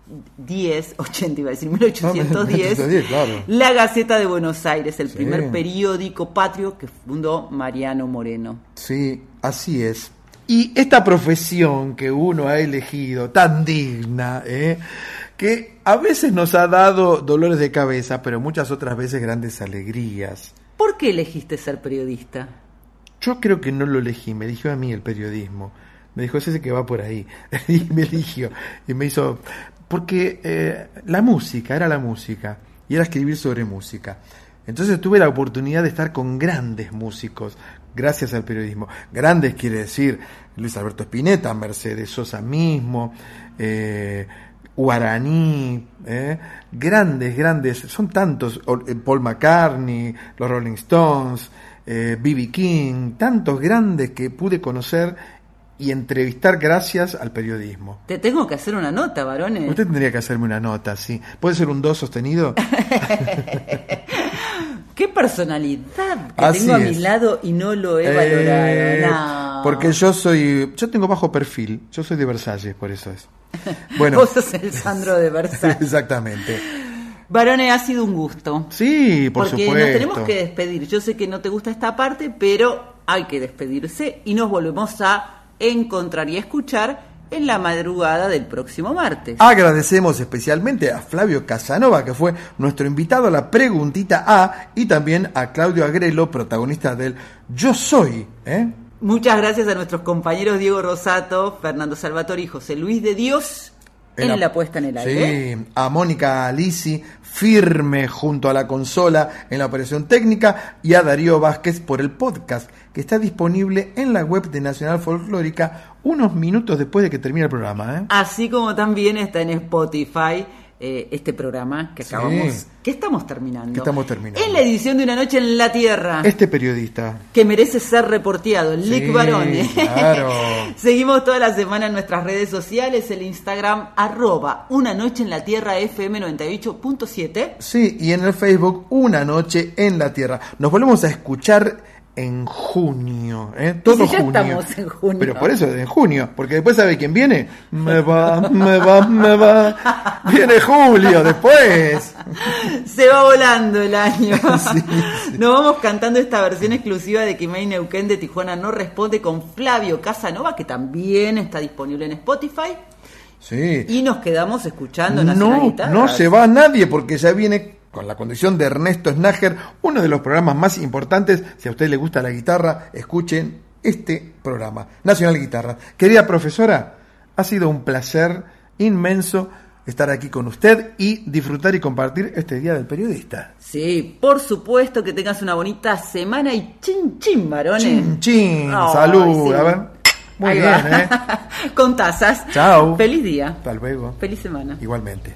1910, 80 iba a decir, 1810, 1810, claro. La Gaceta de Buenos Aires, el Sí. primer periódico patrio que fundó Mariano Moreno. Sí, así es. Y esta profesión que uno ha elegido, tan digna, ¿eh? que a veces nos ha dado dolores de cabeza, pero muchas otras veces grandes alegrías. ¿Por qué elegiste ser periodista? Yo creo que no lo elegí, me eligió a mí el periodismo. Me dijo, es ese que va por ahí. y me eligió. Y me hizo... Porque eh, la música, era la música. Y era escribir sobre música. Entonces tuve la oportunidad de estar con grandes músicos, gracias al periodismo. Grandes quiere decir Luis Alberto Spinetta, Mercedes Sosa mismo, eh, Guaraní, eh, grandes, grandes, son tantos, Paul McCartney, los Rolling Stones, B.B. King, tantos grandes que pude conocer y entrevistar gracias al periodismo. Te tengo que hacer una nota, varones. Usted tendría que hacerme una nota, sí. ¿Puede ser un do sostenido? Qué personalidad que Así tengo a mi lado y no lo he Eh, valorado. No. Porque yo soy, yo tengo bajo perfil, yo soy de Versalles, por eso es. Bueno, Vos sos el Sandro de Versailles. exactamente. Varones, ha sido un gusto. Sí, por porque supuesto. nos tenemos que despedir. Yo sé que no te gusta esta parte, pero hay que despedirse y nos volvemos a encontrar y escuchar en la madrugada del próximo martes. Agradecemos especialmente a Flavio Casanova, que fue nuestro invitado a la preguntita A, y también a Claudio Agrelo, protagonista del Yo Soy. ¿eh? Muchas gracias a nuestros compañeros Diego Rosato, Fernando Salvatore y José Luis de Dios en, la, puesta en el aire. Sí, a Mónica Alisi, firme junto a la consola en la operación técnica, y a Darío Vázquez por el podcast, que está disponible en la web de Nacional Folclórica unos minutos después de que termine el programa. ¿eh? Así como también está en Spotify eh, este programa que Sí. acabamos, que estamos terminando. Que estamos terminando. En la edición de Una Noche en la Tierra. Este periodista. que merece ser reporteado, Lick Sí, Barone. claro. Seguimos toda la semana en nuestras redes sociales, el Instagram arroba una noche en la tierra FM 98.7. Sí, y en el Facebook Una Noche en la Tierra. Nos volvemos a escuchar en junio, ¿eh? Todo Y si ya junio. estamos en junio. Pero por eso en junio, porque después sabe quién viene. Me va, me va, me va. Viene Julio después. Se va volando el año. Nos vamos cantando esta versión exclusiva de Kimei Neuquén de Tijuana No Responde con Flavio Casanova, que también está disponible en Spotify. Sí. Y nos quedamos escuchando No, no se va nadie porque ya viene con la condición de Ernesto Snager, uno de los programas más importantes. Si a usted le gusta la guitarra, escuchen este programa, Nacional Guitarra. Querida profesora, ha sido un placer inmenso estar aquí con usted y disfrutar y compartir este Día del Periodista. Sí, por supuesto que tengas una bonita semana y chin chin, varones. Chin, chin, salud. sí. A ver. Muy Ahí bien, va. ¿eh? Con tazas. Chao. Feliz día. Hasta luego. Feliz semana. Igualmente.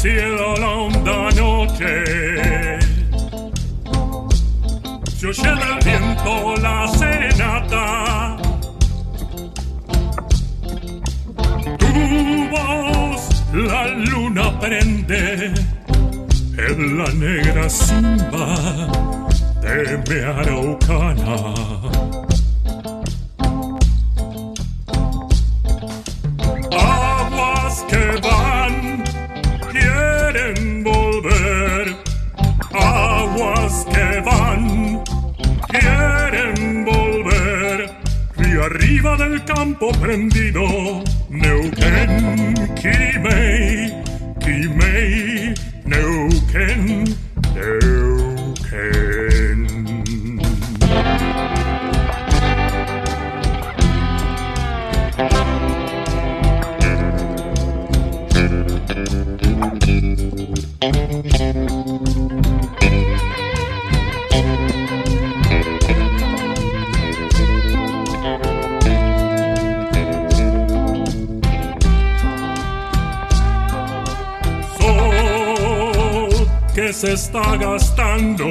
Cielo la honda noche. Se oye del viento la serenata. Tu voz la luna prende En la negra simba de mi araucana del campo prendido. Neuquén, Quimei, Quimei, está gastando